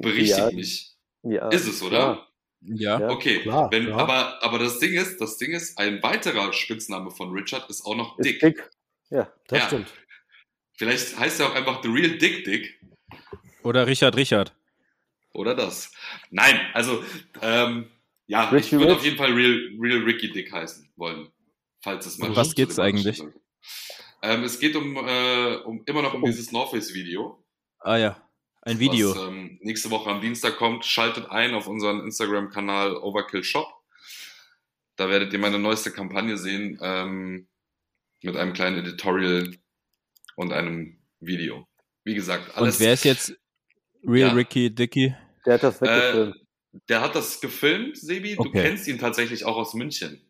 Berichtigt Ja. mich. Ja, Ist es, oder? Ja. Ja. Okay, klar, wenn, ja. aber, aber das Ding ist, das Ding ist, ein weiterer Spitzname von Richard ist auch noch Ist Dick. dick. Ja, Das Ja. stimmt. Vielleicht heißt er auch einfach The Real Dick Dick. Oder Richard Richard. Oder das. Nein, also, ähm, ja, Richie ich würde Rich? auf jeden Fall Real, Real Ricky Dick heißen wollen. Falls es mal Um was geht's eigentlich? Ähm, es geht um, äh, um immer noch um Oh. dieses North Face Video. Ah ja. Ein Video. Was ähm, nächste Woche am Dienstag kommt. Schaltet ein auf unseren Instagram-Kanal Overkill Shop. Da werdet ihr meine neueste Kampagne sehen ähm, mit einem kleinen Editorial und einem Video. Wie gesagt, alles. Und wer ist jetzt Real Ja. Ricky Dicky? der hat das weggefilmt. Der hat das gefilmt, Sebi. Du Okay. kennst ihn tatsächlich auch aus München.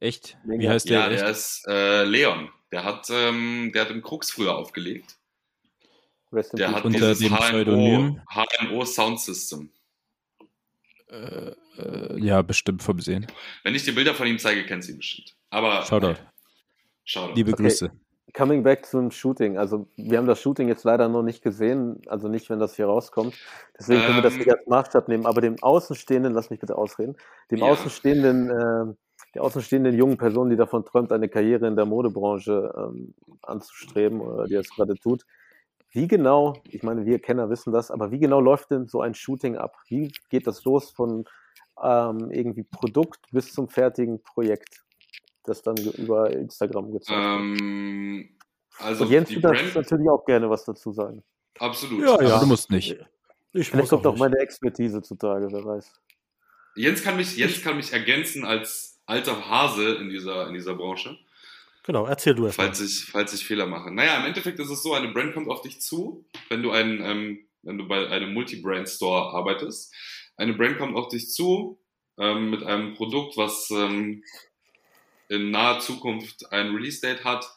Echt? Wie heißt der? ja, echt? der ist äh, Leon. Der hat, ähm, der hat im Krux früher aufgelegt. Der hat Unter dieses dem HMO, Pseudonym? HMO Sound System. Äh, äh, ja, bestimmt vom Sehen. Wenn ich dir Bilder von ihm zeige, kennst du ihn bestimmt. Aber Shoutout. Shoutout. Liebe Okay. Grüße. Coming back zum Shooting. Also wir haben das Shooting jetzt leider noch nicht gesehen, also nicht, wenn das hier rauskommt. Deswegen können wir das Ähm. nicht als Maßstab nehmen. Aber dem Außenstehenden, lass mich bitte ausreden, dem Ja. Außenstehenden, äh, der außenstehenden jungen Person, die davon träumt, eine Karriere in der Modebranche ähm, anzustreben oder die das gerade tut. Wie genau, ich meine, wir Kenner wissen das, aber wie genau läuft denn so ein Shooting ab? Wie geht das los von ähm, irgendwie Produkt bis zum fertigen Projekt, das dann über Instagram gezeigt wird? Ähm, also Und Jens, du darfst Brand, natürlich auch gerne was dazu sagen. absolut. Ja, ja. du musst nicht. Ich Vielleicht muss kommt auch auch nicht. meine Expertise zutage, wer weiß. Jens kann mich, Jens kann mich ergänzen als alter Hase in dieser, in dieser Branche, Genau, erzähl du erst mal. falls ich, falls ich Fehler mache. Naja, im Endeffekt ist es so, eine Brand kommt auf dich zu, wenn du ein, ähm, wenn du bei einem Multi-Brand-Store arbeitest. Eine Brand kommt auf dich zu ähm, mit einem Produkt, was ähm, in naher Zukunft ein Release-Date hat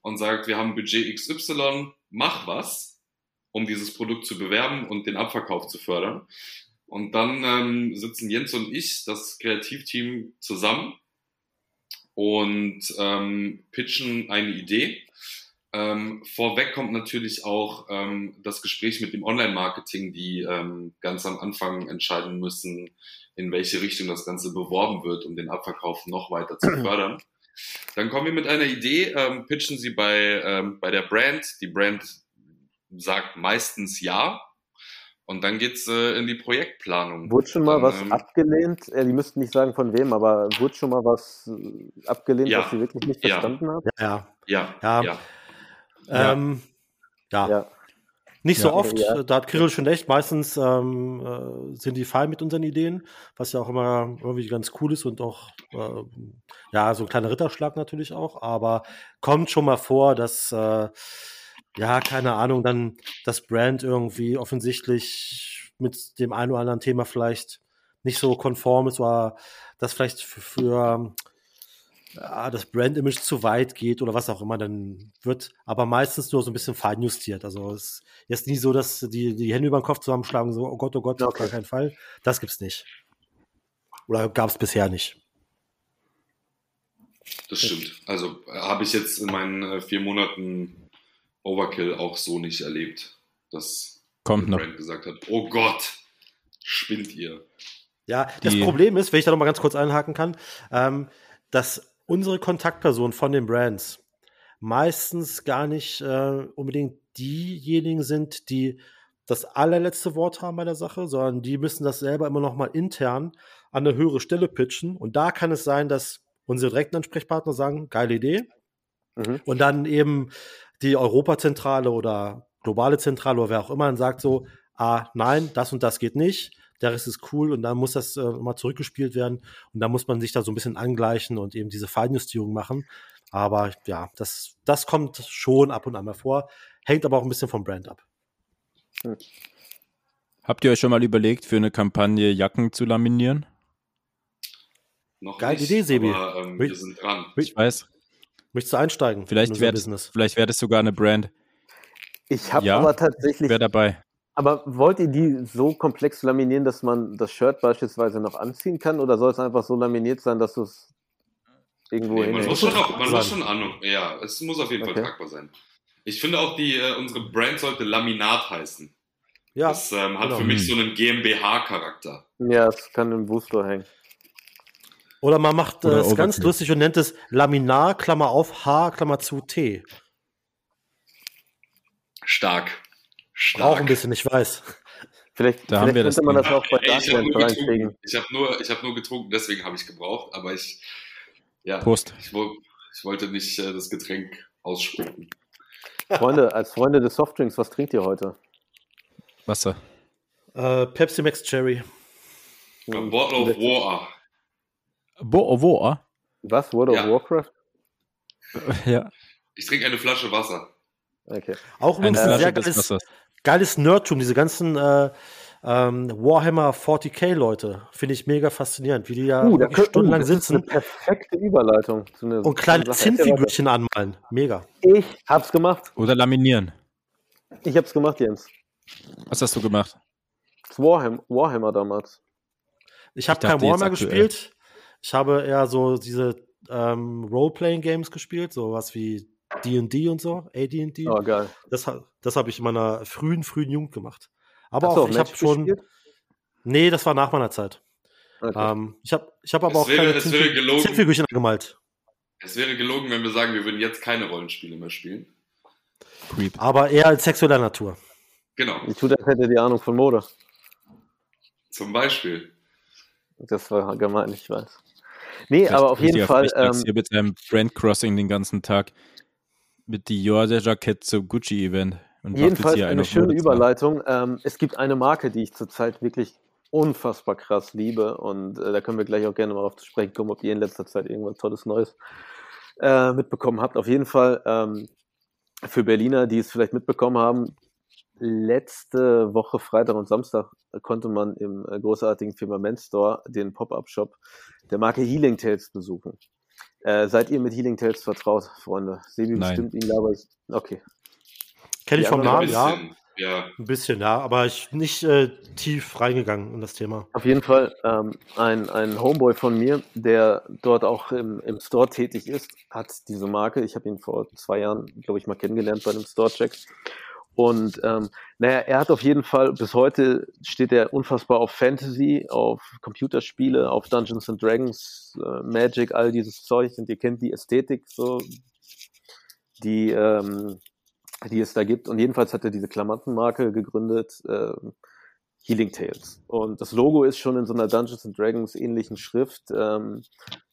und sagt, wir haben Budget XY, mach was, um dieses Produkt zu bewerben und den Abverkauf zu fördern. Und dann ähm, sitzen Jens und ich, das Kreativteam, zusammen und ähm, pitchen eine Idee. Ähm, vorweg kommt natürlich auch ähm, das Gespräch mit dem Online-Marketing, die ähm, ganz am Anfang entscheiden müssen, in welche Richtung das Ganze beworben wird, um den Abverkauf noch weiter zu fördern. Dann kommen wir mit einer Idee, ähm, pitchen sie bei, ähm, bei der Brand. Die Brand sagt meistens ja. Und dann geht's äh, in die Projektplanung. Wurde schon mal Dann, was ähm, abgelehnt? Äh, die müssten nicht sagen von wem, aber wurde schon mal was äh, abgelehnt, Ja. was sie wirklich nicht Ja. verstanden haben? Ja, Ja, Ja. ja. Ja. Ähm, ja. Ja. Nicht so oft, Ja. da hat Kirill schon recht. Meistens ähm, äh, sind die fein mit unseren Ideen, was ja auch immer irgendwie ganz cool ist und auch, ähm, ja, so ein kleiner Ritterschlag natürlich auch. Aber kommt schon mal vor, dass, äh, ja, keine Ahnung, dann das Brand irgendwie offensichtlich mit dem einen oder anderen Thema vielleicht nicht so konform ist oder das vielleicht für, für ja, das Brand-Image zu weit geht oder was auch immer, dann wird aber meistens nur so ein bisschen feinjustiert. Also es ist jetzt nie so, dass die, die Hände über den Kopf zusammenschlagen, so, oh Gott, oh Gott, auf Okay. gar keinen Fall. Das gibt's nicht. Oder gab es bisher nicht. Das stimmt. Also äh, habe ich jetzt in meinen äh, vier Monaten Overkill auch so nicht erlebt, dass Kommt noch. Brand gesagt hat, oh Gott, spinnt ihr. Ja, das Die- Problem ist, wenn ich da noch mal ganz kurz einhaken kann, ähm, dass unsere Kontaktpersonen von den Brands meistens gar nicht äh, unbedingt diejenigen sind, die das allerletzte Wort haben bei der Sache, sondern die müssen das selber immer noch mal intern an eine höhere Stelle pitchen. Und da kann es sein, dass unsere direkten Ansprechpartner sagen, geile Idee. Mhm. Und dann eben die Europazentrale oder globale Zentrale oder wer auch immer dann sagt so, ah, nein, das und das geht nicht, der Rest ist cool und dann muss das äh, mal zurückgespielt werden und dann muss man sich da so ein bisschen angleichen und eben diese Feinjustierung machen. Aber ja, das, das kommt schon ab und an mal vor, hängt aber auch ein bisschen vom Brand ab. Habt ihr euch schon mal überlegt, für eine Kampagne Jacken zu laminieren? Noch Geile nicht, Idee, Sebi. Aber, ähm, wir sind dran. Ich weiß. Möchtest du einsteigen? in Vielleicht wäre das, vielleicht wär das sogar eine Brand. Ich habe Ja, aber tatsächlich, Wer dabei? Aber wollt ihr die so komplex laminieren, dass man das Shirt beispielsweise noch anziehen kann? Oder soll es einfach so laminiert sein, dass du es irgendwo Nee, man hinhängst? muss schon, auch, man muss schon Ahnung. Ja, es muss auf jeden Okay. Fall tragbar sein. Ich finde auch, die, äh, unsere Brand sollte Laminat heißen. Ja, das ähm, hat genau. für mich so einen GmbH-Charakter. Ja, es kann im Booster hängen. Oder man macht Oder es ganz lustig und nennt es Laminar, Klammer auf, H, Klammer zu, T. Stark. Stark. Braucht ein bisschen, ich weiß. Vielleicht, Da haben vielleicht wir das könnte man Ding. das auch bei Ey, ich habe nur getrunken. Ich habe nur, ich hab nur getrunken, deswegen habe ich gebraucht. Aber ich, ja, Prost. ich, ich wollte nicht äh, das Getränk ausspucken. Freunde, als Freunde des Softdrinks, was trinkt ihr heute? Wasser. Äh, Pepsi Max Cherry. A Bottle of Water. Bo, wo? ah? Was? World of Ja. Warcraft? Ja, Ich trinke eine Flasche Wasser. Okay. Auch übrigens ein sehr geiles, geiles Nerdtum, diese ganzen äh, ähm, Warhammer 40k-Leute. Finde ich mega faszinierend, wie die ja Uh, könnt- stundenlang das ist eine sitzen perfekte Überleitung. Zu einer, und kleine Zinnfigürchen anmalen. Mega. Ich hab's gemacht. Oder laminieren. Ich hab's gemacht, Jens. Was hast du gemacht? Das Warham Warhammer damals. Ich habe kein Warhammer gespielt. Ich habe eher so diese ähm, Role-Playing-Games gespielt, sowas wie D&D und so, AD&D. Oh, geil. Das, das habe ich in meiner frühen, frühen Jugend gemacht. Aber Hast du auch, ich habe schon. gespielt? Nee, das war nach meiner Zeit. Okay. Ähm, ich habe ich hab aber Es auch wäre- keine es wäre Zinnfi- gelogen. Zinnfigürchen gemalt. Es wäre gelogen, wenn wir sagen, wir würden jetzt keine Rollenspiele mehr spielen. Creep. Aber eher in sexueller Natur. Genau, Ich tue, als hätte die Ahnung von Mode. zum Beispiel. Das war gemein, ich weiß. Nee, Vielleicht aber auf jeden Fall. Ähm, hier mit seinem Brand Crossing den ganzen Tag mit Dior der Jackett zum Gucci-Event. Und jedenfalls eine einen auf schöne. Überleitung. Ähm, es gibt eine Marke, die ich zurzeit wirklich unfassbar krass liebe und äh, da können wir gleich auch gerne mal auf zu sprechen kommen, ob ihr in letzter Zeit irgendwas Tolles Neues äh, mitbekommen habt. Auf jeden Fall ähm, für Berliner, die es vielleicht mitbekommen haben, letzte Woche Freitag und Samstag konnte man im äh, großartigen Firmament Store den Pop-Up-Shop der Marke Healing Tales besuchen. Äh, seid ihr mit Healing Tales vertraut, Freunde? Sebi Nein. bestimmt ihn, aber ich. Okay. Kenne ich vom Namen, ja. bisschen, ja. Ein bisschen, ja. Aber ich nicht äh, tief reingegangen in das Thema. Auf jeden Fall ähm, ein, ein Homeboy von mir, der dort auch im, im Store tätig ist, hat diese Marke. Ich habe ihn vor zwei Jahren, glaube ich, mal kennengelernt bei einem Store-Check. Und ähm, naja, er hat auf jeden Fall, bis heute steht er unfassbar auf Fantasy, auf Computerspiele, auf Dungeons and Dragons, äh, Magic, all dieses Zeug. Und ihr kennt die Ästhetik so, die, ähm, die es da gibt. Und jedenfalls hat er diese Klamottenmarke gegründet, ähm, Healing Tales. Und das Logo ist schon in so einer Dungeons and Dragons ähnlichen Schrift. Ähm,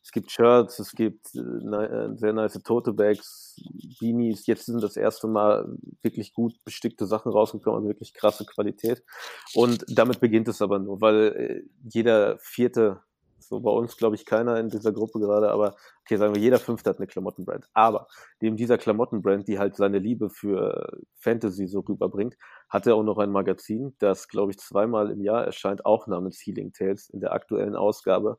es gibt Shirts, es gibt äh, ni- äh, sehr nice Tote Bags, Beanies. Jetzt sind das erste Mal wirklich gut bestickte Sachen rausgekommen, also wirklich krasse Qualität. Und damit beginnt es aber nur, weil äh, jeder vierte, so bei uns glaube ich keiner in dieser Gruppe gerade, aber okay, sagen wir, jeder fünfte hat eine Klamottenbrand. Aber neben dieser Klamottenbrand, die halt seine Liebe für Fantasy so rüberbringt, hat er auch noch ein Magazin, das, glaube ich, zweimal im Jahr erscheint, auch namens Healing Tales. In der aktuellen Ausgabe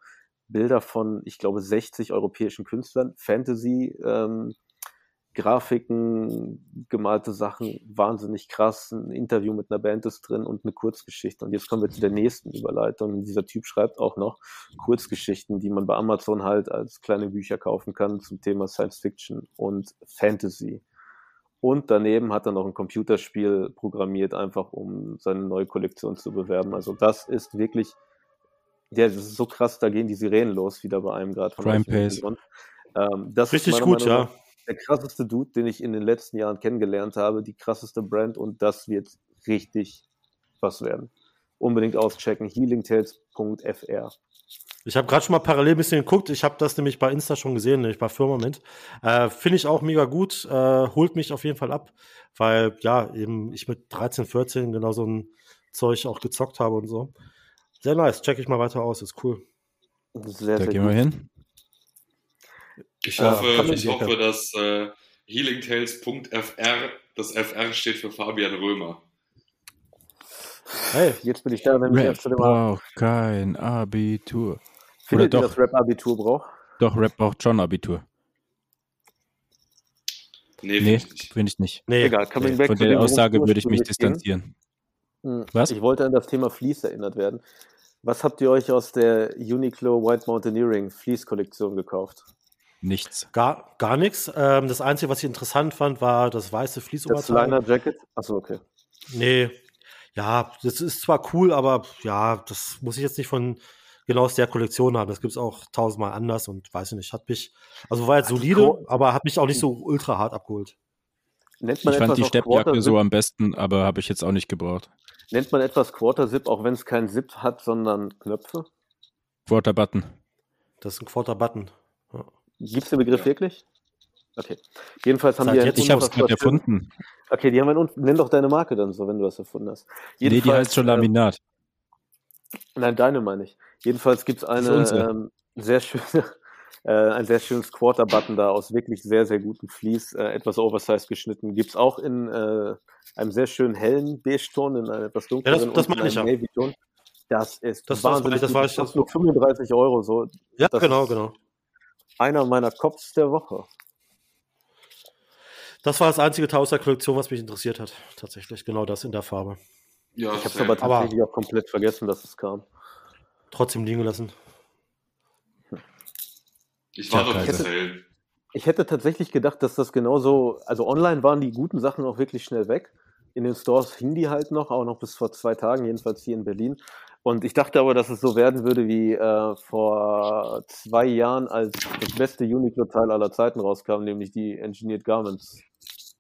Bilder von, ich glaube, 60 europäischen Künstlern, Fantasy, ähm, Grafiken, gemalte Sachen, wahnsinnig krass. Ein Interview mit einer Band ist drin und eine Kurzgeschichte. Und jetzt kommen wir zu der nächsten Überleitung. Dieser Typ schreibt auch noch Kurzgeschichten, die man bei Amazon halt als kleine Bücher kaufen kann zum Thema Science Fiction und Fantasy. Und daneben hat er noch ein Computerspiel programmiert, einfach um seine neue Kollektion zu bewerben. Also das ist wirklich, ja, das ist so krass, da gehen die Sirenen los, wieder bei einem gerade von Crime Pace. Ähm, das Richtig gut, Meinung ja. nach der krasseste Dude, den ich in den letzten Jahren kennengelernt habe, die krasseste Brand und das wird richtig was werden. Unbedingt auschecken, healingtales.fr. Ich habe gerade schon mal parallel ein bisschen geguckt. Ich habe das nämlich bei Insta schon gesehen, nämlich bei Firmament. Äh, Finde ich auch mega gut. Äh, holt mich auf jeden Fall ab, weil ja, eben ich mit 13, 14 genau so ein Zeug auch gezockt habe und so. Sehr nice. Check ich mal weiter aus. Ist cool. Sehr, Da sehr gehen wir gut. hin. Ich Ja, hoffe, man ich hoffe dass äh, healingtales.fr, das FR steht für Fabian Römer. Hey, jetzt bin ich da, wenn ich Rap zu dem braucht kein Abitur. Findet ihr, doch. dass Rap-Abitur braucht? Doch, Rap braucht schon Abitur. Nee, Nee, find ich nicht. finde ich nicht. Nee, Egal, coming Nee, back Von der Aussage würde ich mich distanzieren. Hm, Was? Ich wollte an das Thema Fleece erinnert werden. Was habt ihr euch aus der Uniqlo White Mountaineering Fleece Kollektion gekauft? Nichts. Gar, gar nichts. Ähm, das Einzige, was ich interessant fand, war das weiße Das Fließoberteil. Liner Jacket? Achso, okay. Nee, ja, das ist zwar cool, aber ja, das muss ich jetzt nicht von genau aus der Kollektion haben. Das gibt es auch tausendmal anders und weiß ich nicht, hat mich, also war jetzt Also solide, aber hat mich auch nicht so ultra hart abgeholt. Nennt Ich fand die Steppjacke so am besten, aber habe ich jetzt auch nicht gebraucht. Nennt man etwas Quarter Zip, auch wenn es keinen Zip hat, sondern Knöpfe? Quarter Button. Das ist ein Quarter Button. Ja. Gibt es den Begriff wirklich? Okay. Jedenfalls haben Seit die einen jetzt- Ich habe es gerade erfunden. Okay, die haben einen, nenn doch deine Marke dann so, wenn du das erfunden hast. Nee, die Jedenfalls, heißt schon äh, Laminat. Nein, deine meine ich. Jedenfalls gibt es Das eine ähm, sehr schöne, äh, ein sehr schönes Quarter-Button da aus wirklich sehr, sehr gutem Vlies, äh, etwas oversized geschnitten. Gibt es auch in äh, einem sehr schönen hellen Beige-Ton, in einem etwas dunkleren Ja, das- das und in meine ich ja. Navy-Ton. Das ist Das- das wahnsinnig. das weiß ich, kostet das- nur 35 Euro, so Ja, Das genau, ist- genau. Einer meiner Cops der Woche. Das war das einzige Teil aus der Kollektion, was mich interessiert hat. Tatsächlich, genau das in der Farbe. Ja, Ich habe es aber Aber- tatsächlich auch komplett vergessen, dass es kam. Trotzdem liegen gelassen. ich war doch Kaiser. Sale. Ich hätte tatsächlich gedacht, dass das genauso, also online waren die guten Sachen auch wirklich schnell weg. In den Stores hingen die halt noch, auch noch bis vor zwei Tagen, jedenfalls hier in Berlin. Und ich dachte aber, dass es so werden würde wie äh, vor zwei Jahren, als das beste Uniqlo-Teil aller Zeiten rauskam, nämlich die Engineered Garments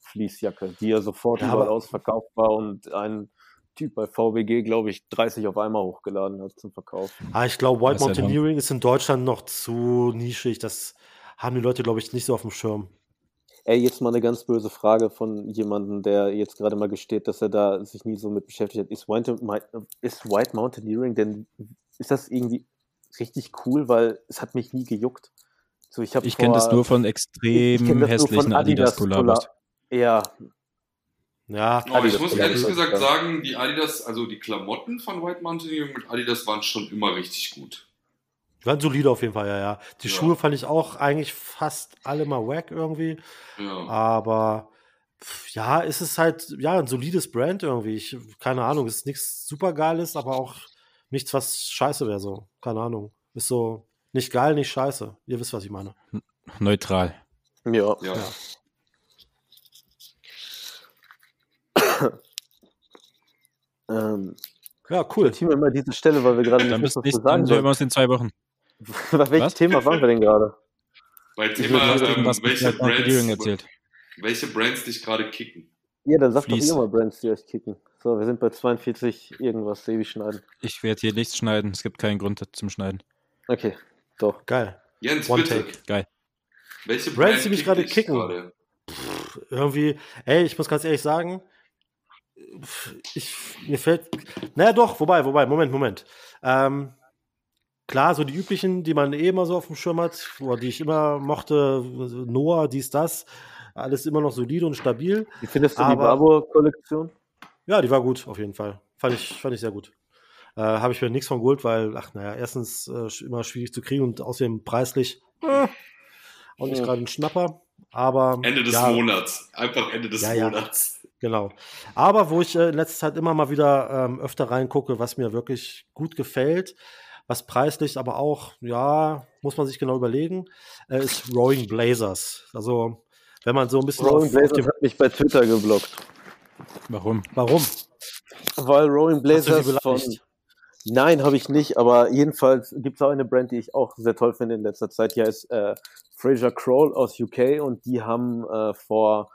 Fließjacke, die ja sofort Ja, überall aber- ausverkauft war und ein Typ bei VWG, glaube ich, 30 auf einmal hochgeladen hat zum Verkauf. Ah, ich glaube, White Mountaineering ist in Deutschland noch zu nischig. Das haben die Leute, glaube ich, nicht so auf dem Schirm. Ey, jetzt mal eine ganz böse Frage von jemandem, der jetzt gerade mal gesteht, dass er da sich nie so mit beschäftigt hat. Ist White, ist White Mountaineering denn, ist das irgendwie richtig cool? Weil es hat mich nie gejuckt. So, ich Ich kenne das nur von ich extrem hässlichen von Adidas-Kollabos. Ja, Ja, Aber ich Adidas muss Kollabos, ehrlich gesagt ja. sagen, die Adidas, also die Klamotten von White Mountaineering mit Adidas waren schon immer richtig gut. Die waren solide auf jeden Fall, ja, ja. Die Ja. Schuhe fand ich auch eigentlich fast alle mal wack irgendwie. Ja. Aber ja, es ist halt, ja, ein solides Brand irgendwie. Ich, keine Ahnung, es ist nichts super Geiles, aber auch nichts, was scheiße wäre so. Keine Ahnung. Ist so nicht geil, nicht scheiße. Ihr wisst, was ich meine. Neutral. ja. ja. Ja. Ähm, Ja, cool. Team immer diese Stelle, weil wir gerade Dann nicht bis wissen, was wir sagen Mal sehen wir sollen. uns in zwei Wochen. Bei welchem Was? Thema waren wir denn gerade? Bei Thema, ähm, welche, Brands, erzählt. welche Brands dich gerade kicken. Ja, dann sagt Fleece. doch mal Brands, die euch kicken. So, wir sind bei 42 irgendwas, ewig schneiden. Ich werde hier nichts schneiden. Es gibt keinen Grund zum Schneiden. Okay, doch. Geil. Jens, One bitte. take. Geil. Welche Brands, Brand die mich gerade kicken. gerade? irgendwie, ey, ich muss ganz ehrlich sagen, ich, mir fällt, naja doch, wobei, wobei, Moment, Moment. Ähm, klar, so die üblichen, die man eh immer so auf dem Schirm hat, oder die ich immer mochte, Noah, dies, das, alles immer noch solide und stabil. Wie findest du die Aber- Barbour-Kollektion? Ja, die war gut, auf jeden Fall. Fand ich, fand ich sehr gut. Äh, Habe ich mir nichts von geholt, weil, ach naja, erstens äh, immer schwierig zu kriegen und außerdem preislich äh, auch nicht gerade ein Schnapper. Aber Ende des ja, Monats. Einfach Ende des Ja, ja. Monats. Genau. Aber wo ich äh, in letzter Zeit immer mal wieder ähm, öfter reingucke, was mir wirklich gut gefällt, was preislich aber auch, ja, muss man sich genau überlegen, äh, ist Rowing Blazers. Also, wenn man so ein bisschen Rowing Blazers die, hat mich bei Twitter geblockt. Warum? Warum? Weil Rowing Blazers von. Nein, habe ich nicht, aber jedenfalls gibt es auch eine Brand, die ich auch sehr toll finde in letzter Zeit. Die heißt äh, Fraser Kroll aus UK und die haben äh, vor,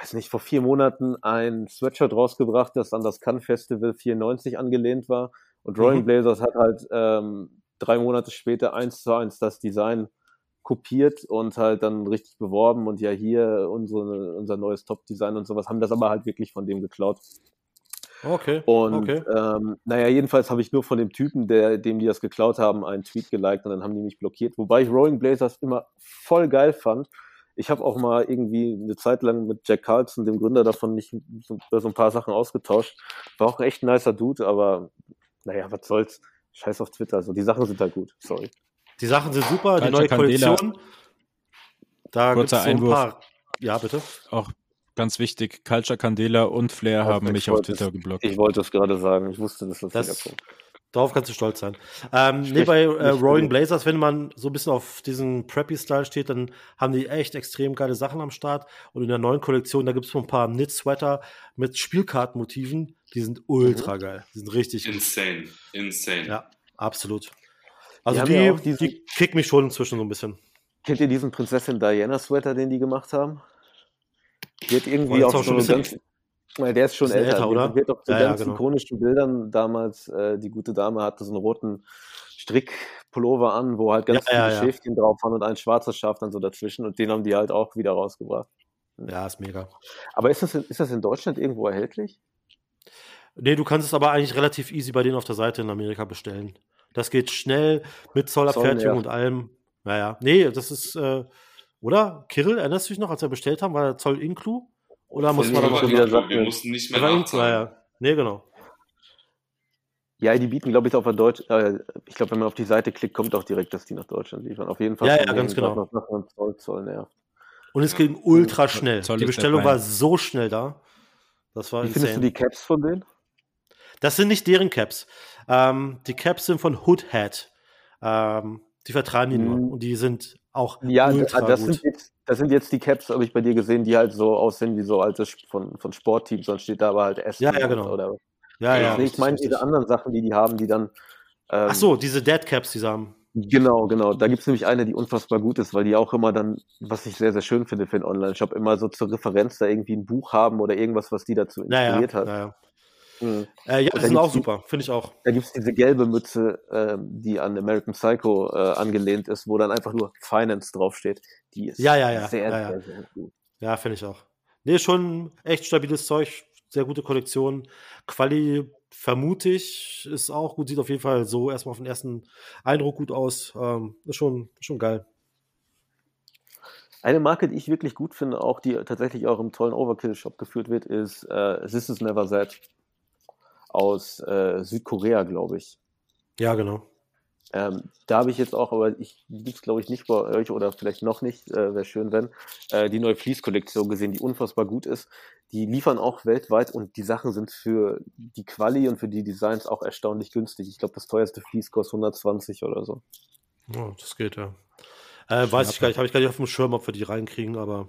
weiß nicht, vor vier Monaten ein Sweatshirt rausgebracht, das an das Cannes Festival 94 angelehnt war. Und Rowing Mhm. Blazers hat halt ähm, drei Monate später eins zu eins das Design kopiert und halt dann richtig beworben und ja hier unsere, unser neues Top-Design und sowas, haben das aber halt wirklich von dem geklaut. Okay. Und okay. ähm, naja, jedenfalls habe ich nur von dem Typen, der, dem die das geklaut haben, einen Tweet geliked und dann haben die mich blockiert. Wobei ich Rowing Blazers immer voll geil fand. Ich habe auch mal irgendwie eine Zeit lang mit Jack Carlson, dem Gründer davon, mich so, so ein paar Sachen ausgetauscht. War auch echt ein nicer Dude, aber naja, was soll's. Scheiß auf Twitter. Also die Sachen sind halt gut. Sorry. Die Sachen sind super, die neue Candela. Kollektion. Da gibt es Kurzer so ein Einwurf. paar. Ja, bitte. Auch ganz wichtig, Culture Candela und Flair Perfekt, haben mich ich auf Twitter es- geblockt. Ich wollte es gerade sagen. Ich wusste, dass das, Das- wieder kommt. Darauf kannst du stolz sein. Ähm, nee, bei äh, Roaring. Blazers, wenn man so ein bisschen auf diesen Preppy-Style steht, dann haben die echt extrem geile Sachen am Start. Und in der neuen Kollektion, da gibt es so ein paar Knit-Sweater mit Spielkartenmotiven. Die sind ultra geil. Die sind richtig gut. Insane. Insane. Ja, absolut. Also die, ja diesen- die kicken mich schon inzwischen so ein bisschen. Kennt ihr diesen Prinzessin Diana Sweater, den die gemacht haben? Die hat irgendwie jetzt auch auch schon so ein ganz. Der ist schon bisschen älter, älter, oder? Hat auf so Ja, ja, ganz genau. ikonischen Bildern damals, äh, die gute Dame hatte so einen roten Strickpullover an, wo halt ganz Ja, ja, viele ja. Schäfchen drauf waren und ein schwarzes Schaf dann so dazwischen und den haben die halt auch wieder rausgebracht. Ja, ist mega. Aber ist das in, ist das in Deutschland irgendwo erhältlich? Nee, du kannst es aber eigentlich relativ easy bei denen auf der Seite in Amerika bestellen. Das geht schnell mit Zollabfertigung Zoll, und allem. Naja, nee, das ist, äh, oder? Kirill, erinnerst du dich noch, als wir bestellt haben, war der Zoll Inclu? Oder muss man da Inclu noch wieder wir, sagt wir mussten nicht mehr nachzahlen. ja. Nee, genau. Ja, die bieten, glaube ich, auf der Deutsch. Äh, ich glaube, wenn man auf die Seite klickt, kommt auch direkt, dass die nach Deutschland liefern. Auf jeden Fall. Ja, ja, ganz genau. Sachen Zoll, Zoll nervt. Und es ging ultra schnell. Zoll Die Bestellung war so schnell da. Das war Wie findest du insane. die Caps von denen? Das sind nicht deren Caps. Ähm, die Caps sind von Hood Hat. Ähm, die vertreiben die nur. Mhm. Und die sind auch Ja, ultra das gut. sind, jetzt, das sind jetzt die Caps, habe ich bei dir gesehen, die halt so aussehen wie so alte von, von Sportteams, sonst steht da aber halt S. Ja, ja, genau. Oder, ja, ja. ich meine diese anderen Sachen, die die haben, die dann. Ähm, Ach so, diese Dead Caps, die sie haben. Genau, genau. Da gibt es nämlich eine, die unfassbar gut ist, weil die auch immer dann, was ich sehr, sehr schön finde für einen Online-Shop, immer so zur Referenz da irgendwie ein Buch haben oder irgendwas, was die dazu Ja, ja. inspiriert hat. ja, ja. Mhm. Äh, ja, die da sind auch super, finde ich auch. Da gibt es diese gelbe Mütze, ähm, die an American Psycho äh, angelehnt ist, wo dann einfach nur Finance draufsteht. Die ist Ja, ja, ja. sehr, Ja, ja. sehr, sehr gut. Ja, finde ich auch. Nee, schon echt stabiles Zeug, sehr gute Kollektion. Quali vermute ich, ist auch gut, sieht auf jeden Fall so erstmal auf den ersten Eindruck gut aus. Ähm, ist schon, schon geil. Eine Marke, die ich wirklich gut finde, auch die tatsächlich auch im tollen Overkill-Shop geführt wird, ist äh, This is Never That aus äh, Südkorea, glaube ich. Ja, genau. Ähm, da habe ich jetzt auch, aber ich gibt es glaube ich nicht bei euch oder vielleicht noch nicht, äh, wäre schön, wenn, äh, die neue Fleece-Kollektion gesehen, die unfassbar gut ist. Die liefern auch weltweit und die Sachen sind für die Quali und für die Designs auch erstaunlich günstig. Ich glaube, das teuerste Fleece kostet 120 oder so. Ja, das geht ja. Äh, weiß ich gar nicht, habe ich gar nicht auf dem Schirm, ob wir die reinkriegen, aber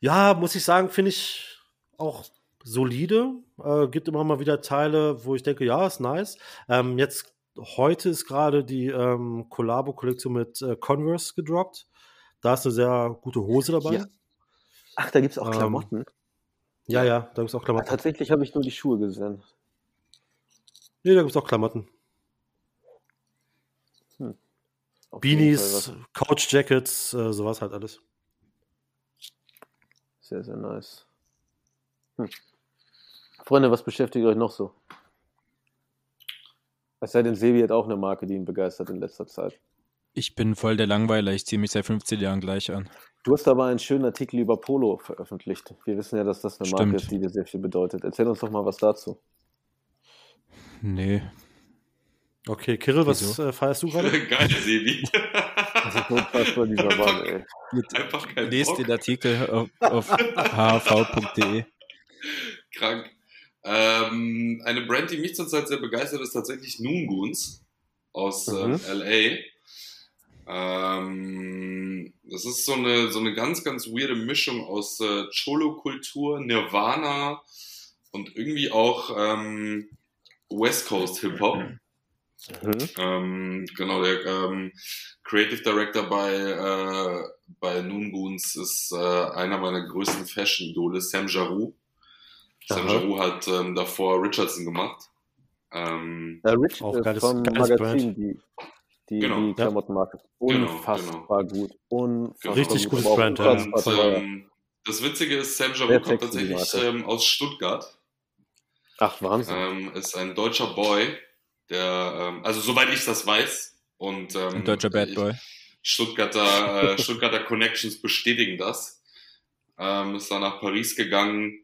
ja, muss ich sagen, finde ich auch solide. Äh, gibt immer mal wieder Teile, wo ich denke, ja, ist nice. Ähm, jetzt heute ist gerade die ähm, Collabo-Kollektion mit äh, Converse gedroppt. Da ist eine sehr gute Hose dabei. Ja. Ach, da gibt es auch Ähm, Klamotten. Ja, ja, da gibt es auch Ah, Klamotten. tatsächlich habe ich nur die Schuhe gesehen. Nee, da gibt es auch Klamotten. Jeden Beanies, Couch-Jackets, äh, sowas halt alles. Sehr, sehr nice. Hm. Freunde, was beschäftigt euch noch so? Es sei denn, Sebi hat auch eine Marke, die ihn begeistert in letzter Zeit. Ich bin voll der Langweiler, ich ziehe mich seit 15 Jahren gleich an. Du hast aber einen schönen Artikel über Polo veröffentlicht. Wir wissen ja, dass das eine Marke Stimmt. ist, die dir sehr viel bedeutet. Erzähl uns doch mal was dazu. Nee, Okay, Kirill, was äh, feierst du gerade? Geil, Sebi. Das ist unfassbar, dieser Mann, ey. Einfach kein lest Bock. den Artikel auf, auf hv.de. Krank. Ähm, eine Brand, die mich zurzeit sehr begeistert, ist tatsächlich Noon Goons aus Mhm. äh, LA. Ähm, das ist so eine, so eine ganz, ganz weirde Mischung aus äh, Cholo-Kultur, Nirvana und irgendwie auch ähm, West Coast Hip-Hop. Mhm. Ähm, genau, der ähm, Creative Director bei, äh, bei Noon Goons ist äh, einer meiner größten Fashion-Idole, Sam Jarou. Sam Aha. Jarou hat ähm, davor Richardson gemacht. Ähm, Äh, Rich Auch geiles- vom geiles Magazin, die, die, Genau. die Ja. Klamottenmarke. Genau, Unfassbar gut. Unfassbar Richtig gut, gutes Brand, ja. und ähm, das Witzige ist, Sam Sehr kommt tatsächlich ähm, aus Stuttgart. Ach, Wahnsinn. Ähm, ist ein deutscher Boy, der, ähm, also soweit ich das weiß, und ähm, Ein deutscher Bad ich- Boy. Stuttgarter, äh, Stuttgarter Connections bestätigen das. Ähm, ist dann nach Paris gegangen,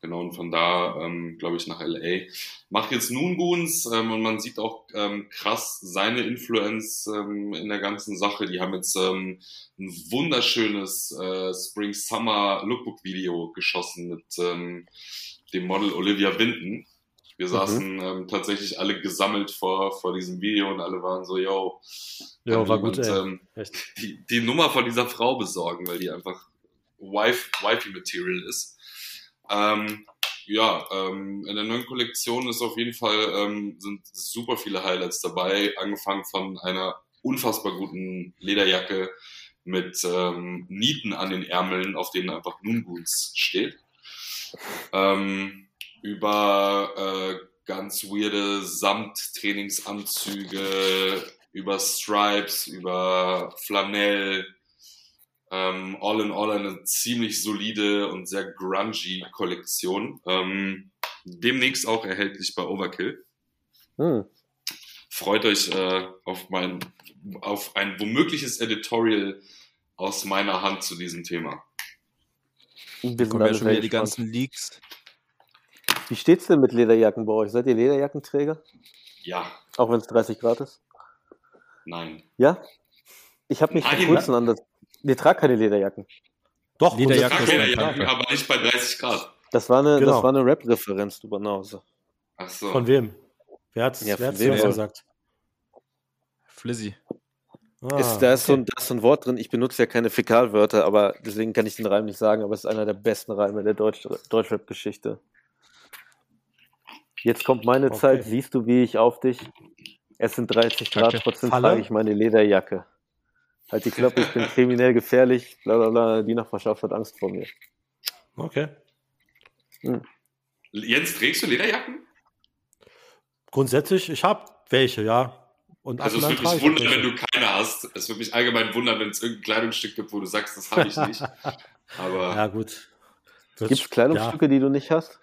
genau, und von da, ähm, glaube ich, nach LA. Macht jetzt Noon Goons ähm, und man sieht auch ähm, krass seine Influence ähm, in der ganzen Sache. Die haben jetzt ähm, ein wunderschönes äh, Spring Summer Lookbook Video geschossen mit ähm, dem Model Olivia Binton. Wir Mhm. saßen ähm, tatsächlich alle gesammelt vor, vor diesem Video und alle waren so, yo, kann war gut, ey. ähm, die, die Nummer von dieser Frau besorgen, weil die einfach Wife, Wifey Material ist. Ähm, ja, ähm, in der neuen Kollektion ist auf jeden Fall ähm, sind super viele Highlights dabei, angefangen von einer unfassbar guten Lederjacke mit ähm, Nieten an den Ärmeln, auf denen einfach Noon Goons steht. Ähm, über äh, ganz weirde Samt-Trainingsanzüge, über Stripes, über Flanell, ähm, all in all eine ziemlich solide und sehr grungy Kollektion. Ähm, demnächst auch erhältlich bei Overkill. Hm. Freut euch äh, auf mein, auf ein womögliches Editorial aus meiner Hand zu diesem Thema. Wir kommen ja schon wieder die ganzen Leaks. Wie steht's denn mit Lederjacken bei euch? Seid ihr Lederjackenträger? Ja, Auch wenn es 30 Grad ist? nein. Ja? Ich habe mich vor kurzem an das. Wir tragen keine Lederjacken. Doch, Lederjacke grundsätzlich ist Kacke, mein schon. Tanker. ja, aber nicht bei 30 Grad. Das war eine, Genau. das war eine Rap-Referenz, du Banause. Ach so. Von wem? Wer hat's, Ja, wer von hat's wem gesagt? Flizzy. Ah, ist, da, ist so okay. ein, da ist so ein Wort drin, ich benutze ja keine Fäkalwörter, aber deswegen kann ich den Reim nicht sagen, aber es ist einer der besten Reime der Deutsch, Deutschrap-Geschichte. Jetzt kommt meine Okay. Zeit, siehst du, wie ich auf dich? Es sind 30 Grad, trotzdem Falle? trage ich meine Lederjacke. Halt die Klappe, ich bin kriminell gefährlich, bla bla bla, die Nachbarschaft hat Angst vor mir. okay. Jens, trägst du Lederjacken? Grundsätzlich, ich habe welche, ja. Und Also es würde mich wundern, wenn welche. du keine hast. Es würde mich allgemein wundern, wenn es irgendein Kleidungsstück gibt, wo du sagst, das habe ich nicht. Aber Ja, gut. Gibt es Kleidungsstücke, die du nicht hast?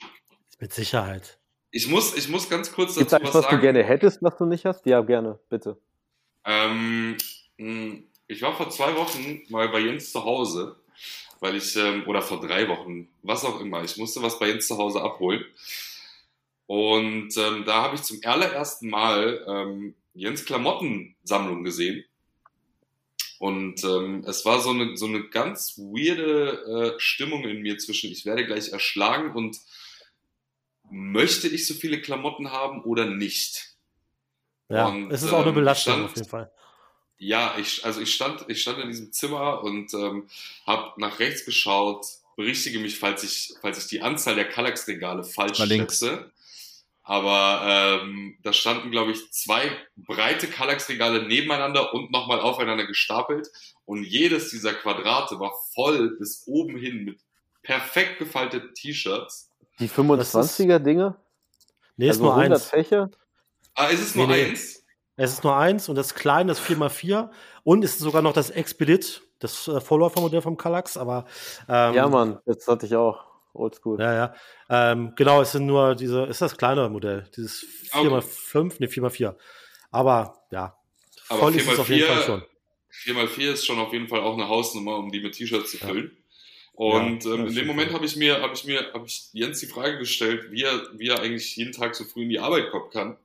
Ja, mit Sicherheit. ich muss, ich muss ganz kurz Gibt es dazu eins, was was du sagen. gerne hättest, was du nicht hast? Ja, gerne, bitte. Ähm, ich war vor zwei Wochen mal bei Jens zu Hause, weil ich, ähm, oder vor drei Wochen, was auch immer, ich musste was bei Jens zu Hause abholen. Und ähm, da habe ich zum allerersten Mal ähm, Jens Klamottensammlung gesehen. Und ähm, es war so eine, so eine ganz weirde äh, Stimmung in mir zwischen, ich werde gleich erschlagen und möchte ich so viele Klamotten haben oder nicht? Ja, Und, es ist auch eine ähm, Belastung stand- auf jeden Fall. Ja, ich, also ich stand, ich stand in diesem Zimmer und ähm, habe nach rechts geschaut. Berichtige mich, falls ich, falls ich die Anzahl der Kallax-Regale falsch schätze. Aber ähm, da standen, glaube ich, zwei breite Kallax-Regale nebeneinander und nochmal aufeinander gestapelt. Und jedes dieser Quadrate war voll bis oben hin mit perfekt gefalteten T-Shirts. Die 25er-Dinge? Nee, ist also nur 100 eins. Fächer? Ah, ist es nur Nee, nee. eins? Es ist nur eins und das kleine, das 4x4 und es ist sogar noch das Expedit, das äh, Vorläufermodell vom Kallax, aber ähm, ja, Mann, das hatte ich auch. Oldschool. Ja, ja. Ähm, genau, es sind nur diese, ist das kleine Modell, dieses 4x5, ne, 4x4. Aber ja, Aber voll ist es 4x4 auf jeden Fall schon. 4x4 ist schon auf jeden Fall auch eine Hausnummer, um die mit T-Shirts zu füllen. Und Ja, ähm, in dem Moment habe ich mir, habe ich mir, habe ich Jens die Frage gestellt, wie er, wie er eigentlich jeden Tag so früh in die Arbeit kommen kann.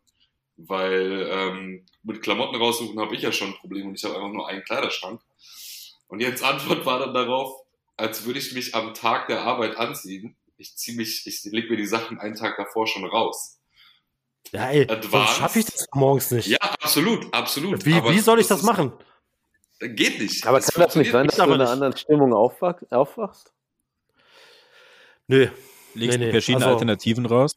Weil ähm, mit Klamotten raussuchen habe ich ja schon ein Problem und ich habe einfach nur einen Kleiderschrank. Und Jens Antwort war dann darauf, als würde ich mich am Tag der Arbeit anziehen. Ich ziehe mich, ich leg mir die Sachen einen Tag davor schon raus. Ja, ey, Advanced. sonst schaffe ich das morgens nicht. Ja, absolut, absolut. wie, wie soll ich das ist- machen? Geht nicht. Aber Es kann das nicht sein, dass du in einer anderen Stimmung aufwach aufwachst? Nö. Legst Nee, du nee, verschiedene also- Alternativen raus?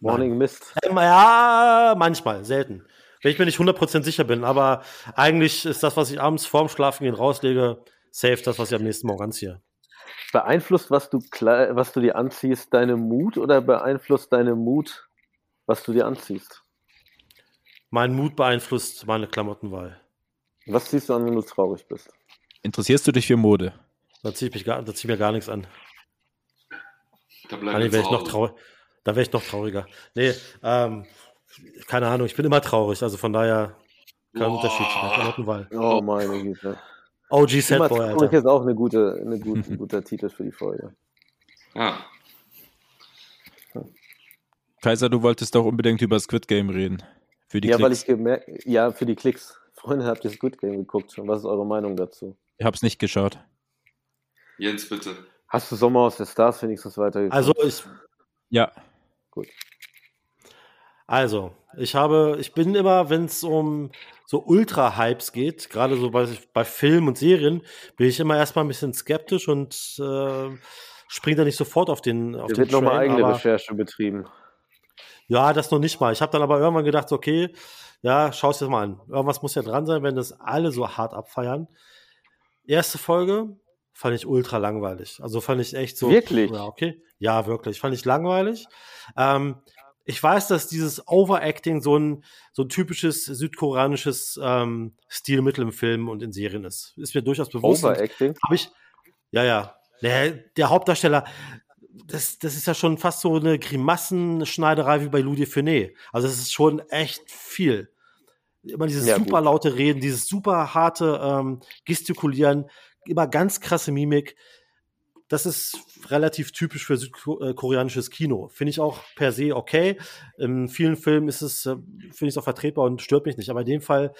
Morning Mist. Ähm, ja, manchmal, selten. Wenn ich mir nicht 100% sicher bin, aber eigentlich ist das, was ich abends vorm Schlafengehen rauslege, safe das, was ich am nächsten Morgen anziehe. Beeinflusst, was du, was du dir anziehst, deine Mut oder beeinflusst deine Mut, was du dir anziehst? Mein Mut beeinflusst meine Klamottenwahl. Was ziehst du an, wenn du traurig bist? Interessierst du dich für Mode? Da ziehe ich, mich gar- da zieh ich mir gar nichts an. Da wäre zu ich noch traurig. Da wäre ich noch trauriger. Nee, ähm, keine Ahnung, ich bin immer traurig, also von daher kein Boah. Unterschied. Klamottenwahl. Oh meine Güte. OG traurig Alter. ist auch eine gute, eine gute, ein guter Titel für die Folge. Ja. Kaiser, du wolltest doch unbedingt über Squid Game reden. Für die ja, weil Klicks. ich gemerkt, ja, für die Klicks. Freunde, habt ihr Squid Game geguckt? Und was ist eure Meinung dazu? Ich hab's nicht geschaut. Jens, bitte. Hast du Sommer aus der Stars wenigstens weitergeguckt? Also ich, Ja, Also, ich habe, ich bin immer, wenn es um so Ultra-Hypes geht, gerade so bei, bei Filmen und Serien, bin ich immer erstmal ein bisschen skeptisch und äh, springe da nicht sofort auf den auf Hier den wird nochmal eigene aber- Recherche betrieben. Ja, das noch nicht mal. Ich habe dann aber irgendwann gedacht, okay, ja, schau es dir mal an. Irgendwas muss ja dran sein, wenn das alle so hart abfeiern. Erste Folge fand ich ultra langweilig. Also fand ich echt so. Wirklich? Ja, okay. Ja, wirklich. Fand ich langweilig. Ähm, ich weiß, dass dieses Overacting so ein, so ein typisches südkoreanisches ähm, Stilmittel im Film und in Serien ist. Ist mir durchaus bewusst. Overacting? habe ich, ja, ja. Der, der Hauptdarsteller, das, das ist ja schon fast so eine Grimassenschneiderei wie bei Louis Finet. Also es ist schon echt viel. Immer dieses Ja, super laute Reden, dieses super harte ähm, Gestikulieren, immer ganz krasse Mimik. Das ist relativ typisch für südkoreanisches Kino. Finde ich auch per se okay. In vielen Filmen ist es, äh, finde ich es auch vertretbar und stört mich nicht. Aber in dem Fall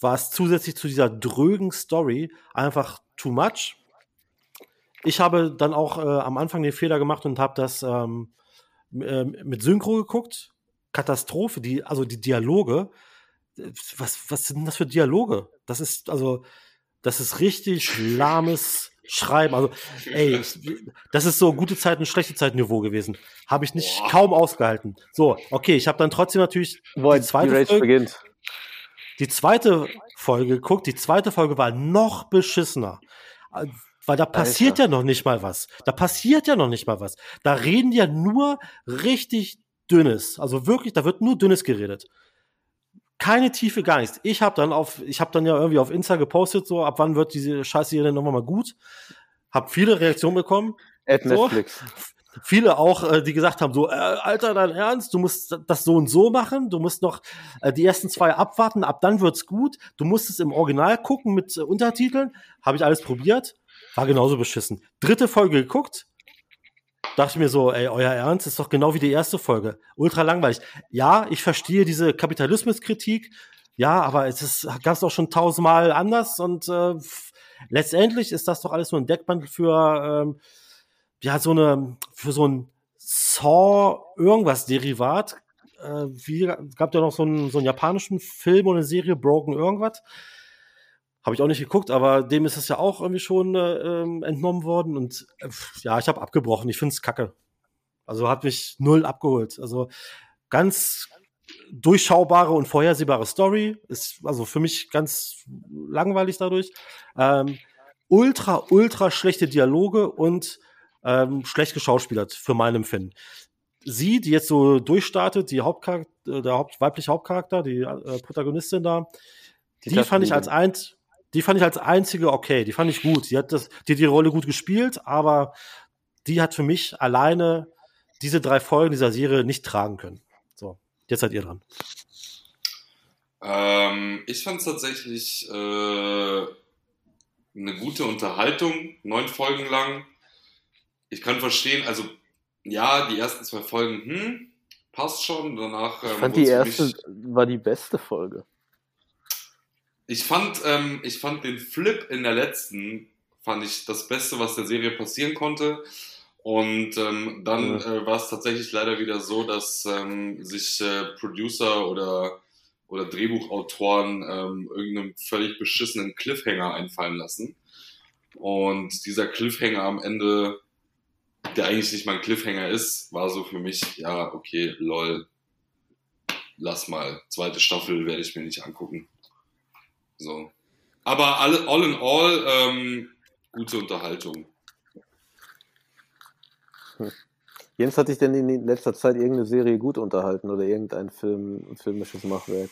war es zusätzlich zu dieser drögen Story einfach too much. Ich habe dann auch äh, am Anfang den Fehler gemacht und habe das ähm, äh, mit Synchro geguckt. Katastrophe, die, also die Dialoge. Äh, Was, was sind das für Dialoge? Das ist, also, das ist richtig lahmes Schreiben. Also, ey, das ist so gute Zeiten, schlechte Zeiten Niveau gewesen. Habe ich nicht Boah. kaum ausgehalten. So, okay, ich habe dann trotzdem natürlich Boah, die die zweite Rage Folge, beginnt. die zweite Folge geguckt. Die zweite Folge war noch beschissener. Weil da passiert Alter. ja noch nicht mal was. Da passiert ja noch nicht mal was. Da reden die ja nur richtig dünnes. Also wirklich, da wird nur dünnes geredet. Keine Tiefe, gar nichts. Ich habe dann auf, ich habe dann ja irgendwie auf Insta gepostet, so ab wann wird diese Scheiße hier denn nochmal mal gut. Hab viele Reaktionen bekommen. At So. Netflix. Viele auch, äh, die gesagt haben, so, äh, Alter, dein Ernst, du musst das so und so machen, du musst noch äh, die ersten zwei abwarten, ab dann wird's gut, du musst es im Original gucken mit äh, Untertiteln, habe ich alles probiert, war genauso beschissen. Dritte Folge geguckt, dachte ich mir so, ey, euer Ernst ist doch genau wie die erste Folge, ultra langweilig. Ja, ich verstehe diese Kapitalismuskritik, ja, aber es ist, gab's doch schon tausendmal anders und äh, letztendlich ist das doch alles nur ein Deckmantel für ähm, ja, so eine, für so ein Saw irgendwas Derivat, äh, wie, gab ja noch so einen, so einen japanischen Film oder eine Serie, Broken irgendwas. Habe ich auch nicht geguckt, aber dem ist es ja auch irgendwie schon äh, ähm, entnommen worden und äh, ja, ich habe abgebrochen. Ich finde es kacke. Also hat mich null abgeholt. Also ganz durchschaubare und vorhersehbare Story. Ist also für mich ganz langweilig dadurch. Ähm, ultra, ultra schlechte Dialoge und ähm, schlecht geschauspielert für mein Empfinden. Sie, die jetzt so durchstartet, die Hauptcharakter, äh, der Haupt, weibliche Hauptcharakter, die äh, Protagonistin da, die, Die fand ich als Tastenliebe. Die fand ich als einzige okay, die fand ich gut. Die hat das, die die Rolle gut gespielt, aber die hat für mich alleine diese drei Folgen dieser Serie nicht tragen können. So, jetzt seid ihr dran. Ähm, ich fand es tatsächlich äh, eine gute Unterhaltung, neun Folgen lang. Ich kann verstehen, also ja, die ersten zwei Folgen, hm, passt schon. Danach ähm, Ich fand die erste mich- war die beste Folge. Ich fand, ähm, ich fand den Flip in der letzten, fand ich das Beste, was der Serie passieren konnte. Und ähm, dann äh, war es tatsächlich leider wieder so, dass ähm, sich äh, Producer oder, oder Drehbuchautoren ähm, irgendeinen völlig beschissenen Cliffhanger einfallen lassen. Und dieser Cliffhanger am Ende, der eigentlich nicht mal ein Cliffhanger ist, war so für mich, ja, okay, lol, lass mal. Zweite Staffel werde ich mir nicht angucken. So. Aber alle, all in all, ähm, gute Unterhaltung. Jens, hat dich denn in letzter Zeit irgendeine Serie gut unterhalten oder irgendein Film, filmisches Machwerk?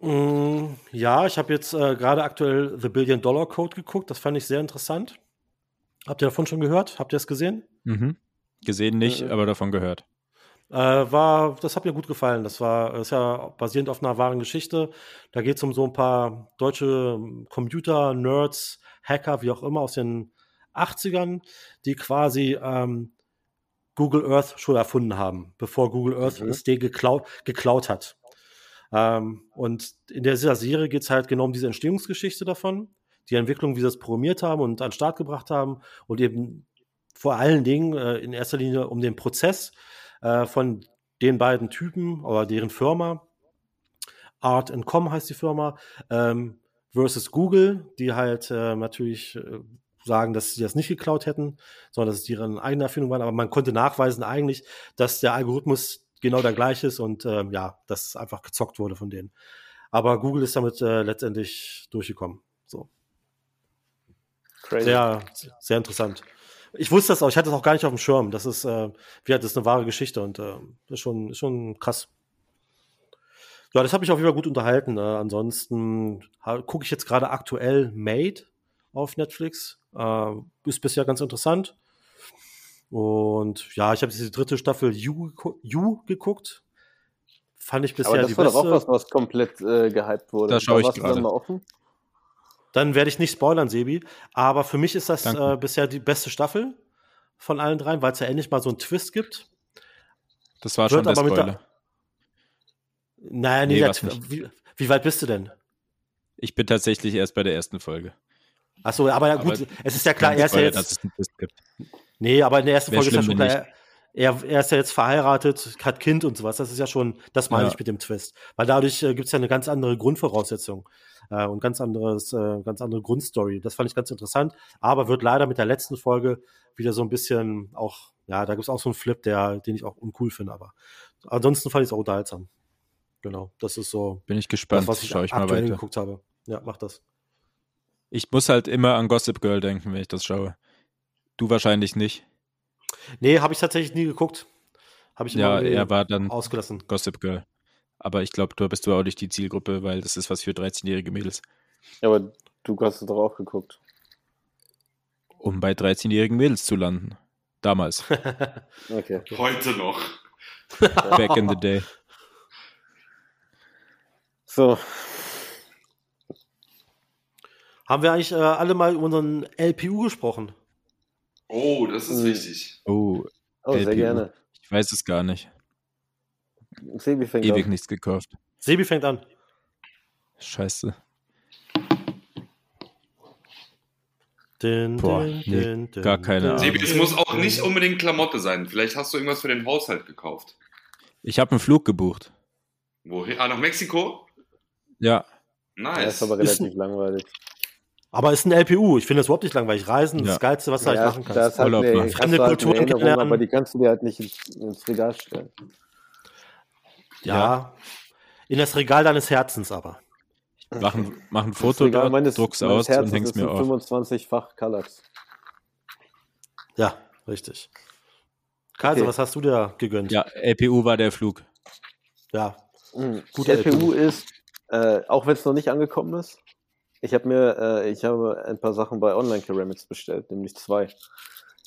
Mm, ja, ich habe jetzt äh, gerade aktuell The Billion Dollar Code geguckt. Das fand ich sehr interessant. Habt ihr davon schon gehört? Habt ihr es gesehen? Mhm. Gesehen nicht, Äh, aber davon gehört. Äh, war, das hat mir gut gefallen. Das war, ist ja basierend auf einer wahren Geschichte. Da geht es um so ein paar deutsche Computer, Nerds, Hacker, wie auch immer, aus den 80ern, die quasi ähm, Google Earth schon erfunden haben, bevor Google Earth Mhm. es den geklaut, geklaut hat. Ähm, und in dieser Serie geht es halt genau um diese Entstehungsgeschichte davon, die Entwicklung, wie sie das programmiert haben und an den Start gebracht haben und eben vor allen Dingen äh, in erster Linie um den Prozess äh, von den beiden Typen oder deren Firma. Art Com heißt die Firma, ähm, versus Google, die halt äh, natürlich äh, sagen, dass sie das nicht geklaut hätten, sondern dass es deren eigene Erfindung waren. Aber man konnte nachweisen eigentlich, dass der Algorithmus genau der gleiche ist und ähm, ja, dass es einfach gezockt wurde von denen. Aber Google ist damit äh, letztendlich durchgekommen. So. Crazy. Sehr, sehr interessant. Ich wusste das auch, ich hatte es auch gar nicht auf dem Schirm. Das ist, äh, wie das ist eine wahre Geschichte und äh, ist, schon, ist schon krass. Ja, das habe ich auf jeden Fall gut unterhalten. Äh, ansonsten gucke ich jetzt gerade aktuell Made auf Netflix. Äh, ist bisher ganz interessant. Und ja, ich habe diese dritte Staffel You, you geguckt. Fand ich bisher Aber die das war doch auch beste. was, was komplett äh, gehypt wurde. Da schaue ich warst du dann gerade. mal offen. Dann werde ich nicht spoilern, Sebi. Aber für mich ist das äh, bisher die beste Staffel von allen dreien, weil es ja endlich mal so einen Twist gibt. Das war Wird schon der aber mit der- Spoiler. Naja, nee, Nee, der wie, wie weit bist du denn? Ich bin tatsächlich erst bei der ersten Folge. Achso, aber ja gut, Aber es ist ja klar, er ist ja jetzt. dass es einen Twist gibt. Nee, aber in der ersten Folge ist ja schon klar, er, er ist ja jetzt verheiratet, hat Kind und sowas. Das ist ja schon, das meine Ja. ich mit dem Twist. Weil dadurch äh, gibt es ja eine ganz andere Grundvoraussetzung äh, und ganz anderes, äh, ganz andere Grundstory. Das fand ich ganz interessant, aber wird leider mit der letzten Folge wieder so ein bisschen auch, ja, da gibt es auch so einen Flip, der, den ich auch uncool finde, aber ansonsten fand ich es auch unterhaltsam. Genau, das ist so Bin ich das, gespannt. was ich, Schau ich mal weiter. geguckt habe. Ja, mach das. Ich muss halt immer an Gossip Girl denken, wenn ich das schaue. Du wahrscheinlich nicht. Nee, habe ich tatsächlich nie geguckt. Habe ich Ja, immer er war dann ausgelassen. Gossip Girl. Aber ich glaube, du bist du auch nicht die Zielgruppe, weil das ist was für 13-jährige Mädels. Ja, aber du hast es doch auch geguckt. Um bei 13-jährigen Mädels zu landen. Damals. Okay. Heute noch. Back in the day. So, Haben wir eigentlich äh, alle mal über unseren LPU gesprochen? Oh, das ist Mhm. wichtig. Oh, oh, sehr gerne. ich weiß es gar nicht. Sebi fängt Ewig an. nichts gekauft. Sebi fängt an. Scheiße. Din, Boah, din, nee, din, din, gar keine din, Ahnung. Sebi, es muss auch nicht unbedingt Klamotte sein. Vielleicht hast du irgendwas für den Haushalt gekauft. Ich habe einen Flug gebucht. Wohin? Ah, nach Mexiko? Ja, Ja, Nice. ist aber relativ langweilig. Aber ist ein LPU. Ich finde das überhaupt nicht langweilig. Reisen ist Ja. das Geilste, was du Ja, halt machen kannst. ist halt Urlaub eine, machen. kannst Fremde du halt eine Kulturen Erinnerung, kennenlernen. aber die kannst du dir halt nicht ins, ins Regal stellen. Ja. In das Regal deines Herzens aber. mach ein, mach ein Foto dort, meines, druck's meines aus Herzens und häng's mir ein auf. 25-fach Kallax. Ja, richtig. Kaiser, Okay. was hast du dir gegönnt? Ja, LPU war der Flug. ja. Mhm. Guter LPU ist, äh, auch wenn es noch nicht angekommen ist, ich habe mir, äh, ich habe ein paar Sachen bei Online Ceramics bestellt, nämlich zwei.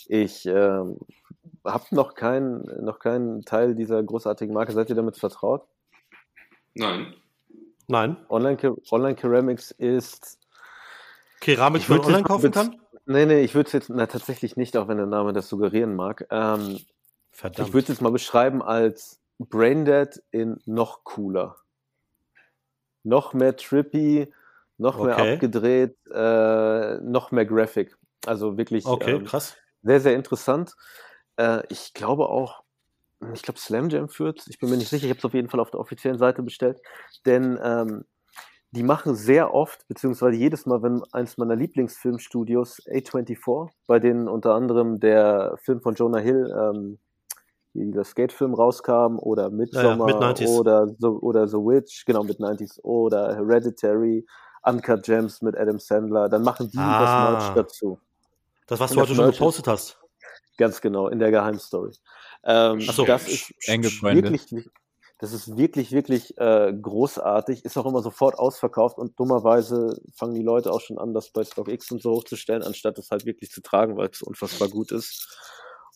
Ich ähm, habe noch keinen noch keinen Teil dieser großartigen Marke. Seid ihr damit vertraut? Nein. Nein. Online, Online Ceramics ist Keramik, Ich die man online jetzt kaufen kann? Nee, nee, ich würde es jetzt na, tatsächlich nicht, auch wenn der Name das suggerieren mag. Ähm, Verdammt. ich würde es jetzt mal beschreiben als Braindead in noch cooler. Noch mehr trippy, noch mehr Okay. abgedreht, äh, noch mehr Graphic. Also wirklich okay, ähm, krass. sehr, sehr interessant. Äh, ich glaube auch, ich glaube Slam Jam führt, ich bin mir nicht sicher, ich habe es auf jeden Fall auf der offiziellen Seite bestellt, denn ähm, die machen sehr oft, beziehungsweise jedes Mal, wenn eins meiner Lieblingsfilmstudios, A24, bei denen unter anderem der Film von Jonah Hill, ähm, wie der Skate-Film rauskam, oder Midsommar, Mid-90s. oder, The, oder The Witch, genau, mit 90s, oder Hereditary, Uncut Gems mit Adam Sandler, dann machen die Ah. das Merch dazu. Das, was Und du heute schon gepostet hast. Ganz genau, in der Geheimstory. Ähm, so. Das ist wirklich, das ist wirklich, wirklich äh, großartig. Ist auch immer sofort ausverkauft und dummerweise fangen die Leute auch schon an, das bei StockX und so hochzustellen, anstatt es halt wirklich zu tragen, weil es unfassbar gut ist.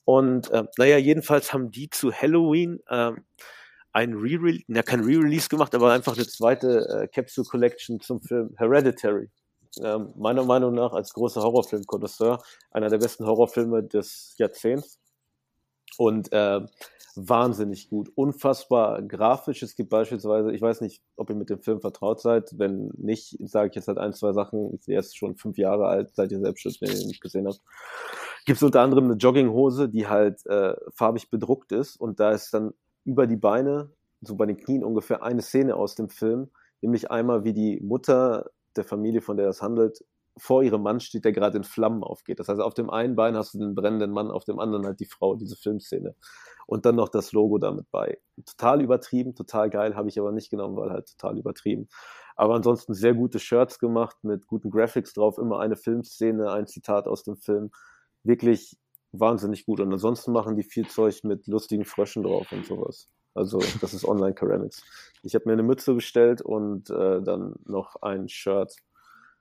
Und äh, naja, jedenfalls haben die zu Halloween ähm, ein Re-Release, ja kein Re-Release gemacht, aber einfach eine zweite äh, Capsule Collection zum Film Hereditary. Ähm, meiner Meinung nach als großer Horrorfilm-Konnoisseur einer der besten Horrorfilme des Jahrzehnts. Und äh, wahnsinnig gut, unfassbar grafisch. Es gibt beispielsweise, ich weiß nicht, ob ihr mit dem Film vertraut seid. Wenn nicht, sage ich jetzt halt ein, zwei Sachen. Der ist schon fünf Jahre alt, seid ihr selbst schon, wenn ihr ihn nicht gesehen habt. Gibt es unter anderem eine Jogginghose, die halt äh, farbig bedruckt ist und da ist dann über die Beine, so bei den Knien ungefähr eine Szene aus dem Film, nämlich einmal, wie die Mutter der Familie, von der es handelt, vor ihrem Mann steht, der gerade in Flammen aufgeht. Das heißt, auf dem einen Bein hast du den brennenden Mann, auf dem anderen halt die Frau, diese Filmszene. Und dann noch das Logo damit bei. Total übertrieben, total geil, habe ich aber nicht genommen, weil halt total übertrieben. Aber ansonsten sehr gute Shirts gemacht mit guten Graphics drauf, immer eine Filmszene, ein Zitat aus dem Film. Wirklich wahnsinnig gut. Und ansonsten machen die viel Zeug mit lustigen Fröschen drauf und sowas. Also das ist Online Ceramics. Ich habe mir eine Mütze bestellt und äh, dann noch ein Shirt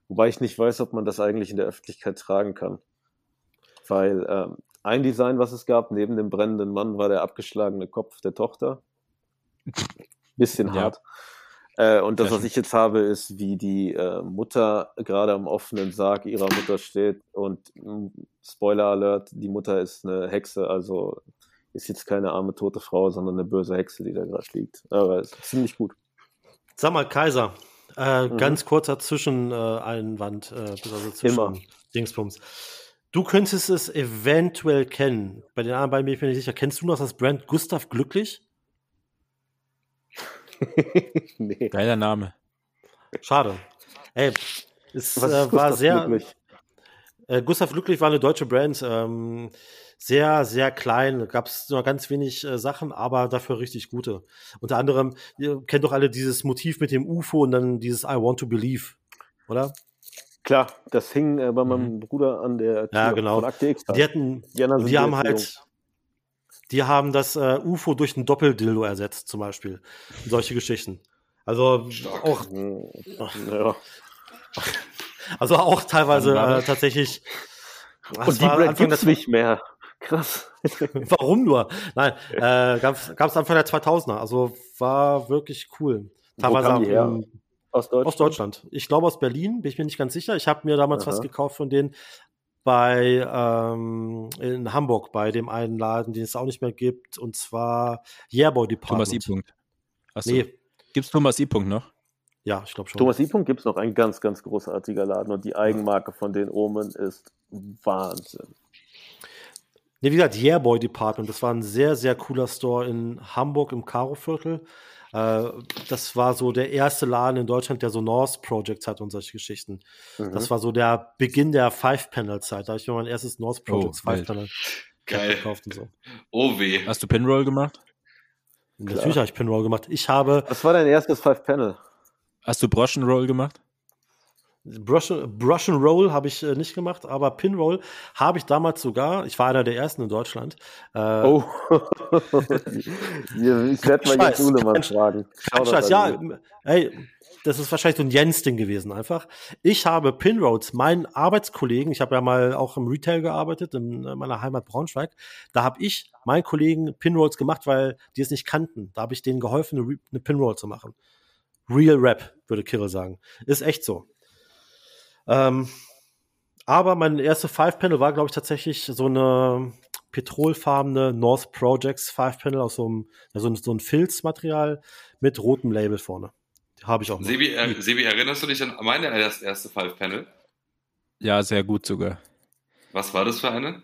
Wobei ich nicht weiß, ob man das eigentlich in der Öffentlichkeit tragen kann. Weil ähm, ein Design, was es gab, neben dem brennenden Mann, war der abgeschlagene Kopf der Tochter. Bisschen Ja. hart. Äh, und das, Ja, was ich jetzt habe, ist, wie die äh, Mutter gerade am offenen Sarg ihrer Mutter steht. Und mh, Spoiler Alert, die Mutter ist eine Hexe, also ist jetzt keine arme tote Frau, sondern eine böse Hexe, die da gerade liegt. Aber ist ziemlich gut. Sag mal, Kaiser, äh, Mhm. ganz kurzer Zwischeneinwand, äh, beziehungsweise zwischen Immer. Dingsbums. Du könntest es eventuell kennen. Bei den anderen beiden bin ich mir nicht sicher. Kennst du noch das Brand Gustav Glücklich? nee. Geiler Name. Schade. Ey, es Was äh, war Gustav sehr. glücklich? Äh, Gustav Glücklich war eine deutsche Brand. Ähm, sehr, sehr klein. Gab es nur ganz wenig äh, Sachen, aber dafür richtig gute. Unter anderem, ihr kennt doch alle dieses Motiv mit dem UFO und dann dieses I want to believe, oder? Klar, das hing äh, bei meinem Bruder an der Tür Mhm. Ja, genau. von Akte X. Die hatten, Die die haben halt, die haben das äh, UFO durch ein Doppeldildo ersetzt, zum Beispiel. Solche Geschichten. Also Stark. auch, jung. Ja. also auch teilweise äh, tatsächlich. Und die Brand gibt's nicht mehr. Krass. Warum nur? Nein, äh, gab es Anfang der 2000er. Also war wirklich cool. Wo Teilweise her? im, Aus Deutschland? aus Deutschland. Ich glaube aus Berlin, bin ich mir nicht ganz sicher. Ich habe mir damals Aha. was gekauft von denen bei ähm, in Hamburg bei dem einen Laden, den es auch nicht mehr gibt, und zwar Yearboy Department. Thomas I. Punkt. Achso. Nee, Gibt's Thomas I. Punkt noch? ja, ich glaube schon. Thomas I. gibt's noch ein ganz, ganz großartiger Laden und die Eigenmarke von den Omen ist Wahnsinn. Nee, wie gesagt, Yearboy Department. Das war ein sehr, sehr cooler Store in Hamburg im Karo-Viertel. Äh, das war so der erste Laden in Deutschland, der so North Projects hat und solche Geschichten. Mhm. Das war so der Beginn der Five-Panel-Zeit. Da habe ich mir mein erstes North Projects Oh. Five-Panel Geil. gekauft und so. Oh weh. Hast du Pinroll gemacht? Natürlich habe ich Pinroll gemacht. Ich habe Was war dein erstes Five-Panel? Hast du Broschenroll gemacht? Brush, Brush and Roll habe ich äh, nicht gemacht, aber Pinroll habe ich damals sogar. Ich war einer der ersten in Deutschland. Äh, Oh. Ich werde mal jetzt Ulemann Kein fragen. Kein Scheiß, ja, ey, das ist wahrscheinlich so ein Jens-Ding gewesen einfach. Ich habe Pinroads, meinen Arbeitskollegen, ich habe ja mal auch im Retail gearbeitet, in äh, meiner Heimat Braunschweig, da habe ich meinen Kollegen Pinrolls gemacht, weil die es nicht kannten. Da habe ich denen geholfen, eine Pinroll zu machen. Real Rap, würde Kirill sagen. Ist echt so. Ähm, aber mein erste Five-Panel war, glaube ich, tatsächlich so eine petrolfarbene North Projects Five-Panel aus so einem, ja, so, ein- Filzmaterial mit rotem Label vorne. Habe ich auch noch. Sebi, äh, Sebi, erinnerst du dich an meine erst- erste Five-Panel? Ja, sehr gut sogar. Was war das für eine?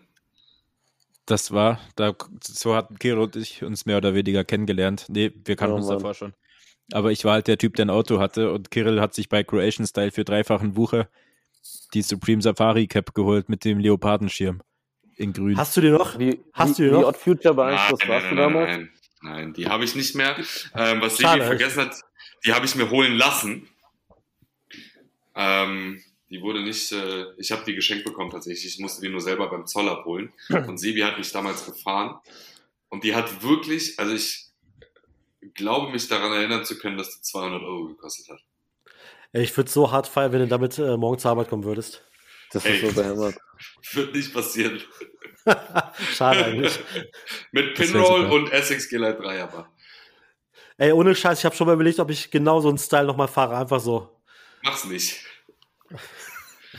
Das war, da, so hatten Kiro und ich uns mehr oder weniger kennengelernt. Nee, wir kannten Oh uns davor schon. Aber ich war halt der Typ, der ein Auto hatte und Kirill hat sich bei Croatian Style für dreifachen Wucher die Supreme Safari Cap geholt mit dem Leopardenschirm in grün. Hast du die noch? Wie, Hast wie, du die wie noch? Odd Future beeinflusst nein, warst du nein, damals? nein, nein, die habe ich nicht mehr. Ähm, was Sebi Schade. vergessen hat, die habe ich mir holen lassen. Ähm, die wurde nicht, äh, ich habe die geschenkt bekommen tatsächlich. Ich musste die nur selber beim Zoll abholen. Und Sebi hat mich damals gefahren. Und die hat wirklich, also ich glaube mich daran erinnern zu können, dass die 200 Euro gekostet hat. Ey, Ich würde so hart feiern, wenn du damit äh, morgen zur Arbeit kommen würdest. Das Ey. ist so behämmert. Wird nicht passieren. Schade eigentlich. Mit Pinroll und Essex G-Lite 3 aber. Ey, ohne Scheiß, ich habe schon mal überlegt, ob ich genau so einen Style nochmal fahre. Einfach so. Mach's nicht.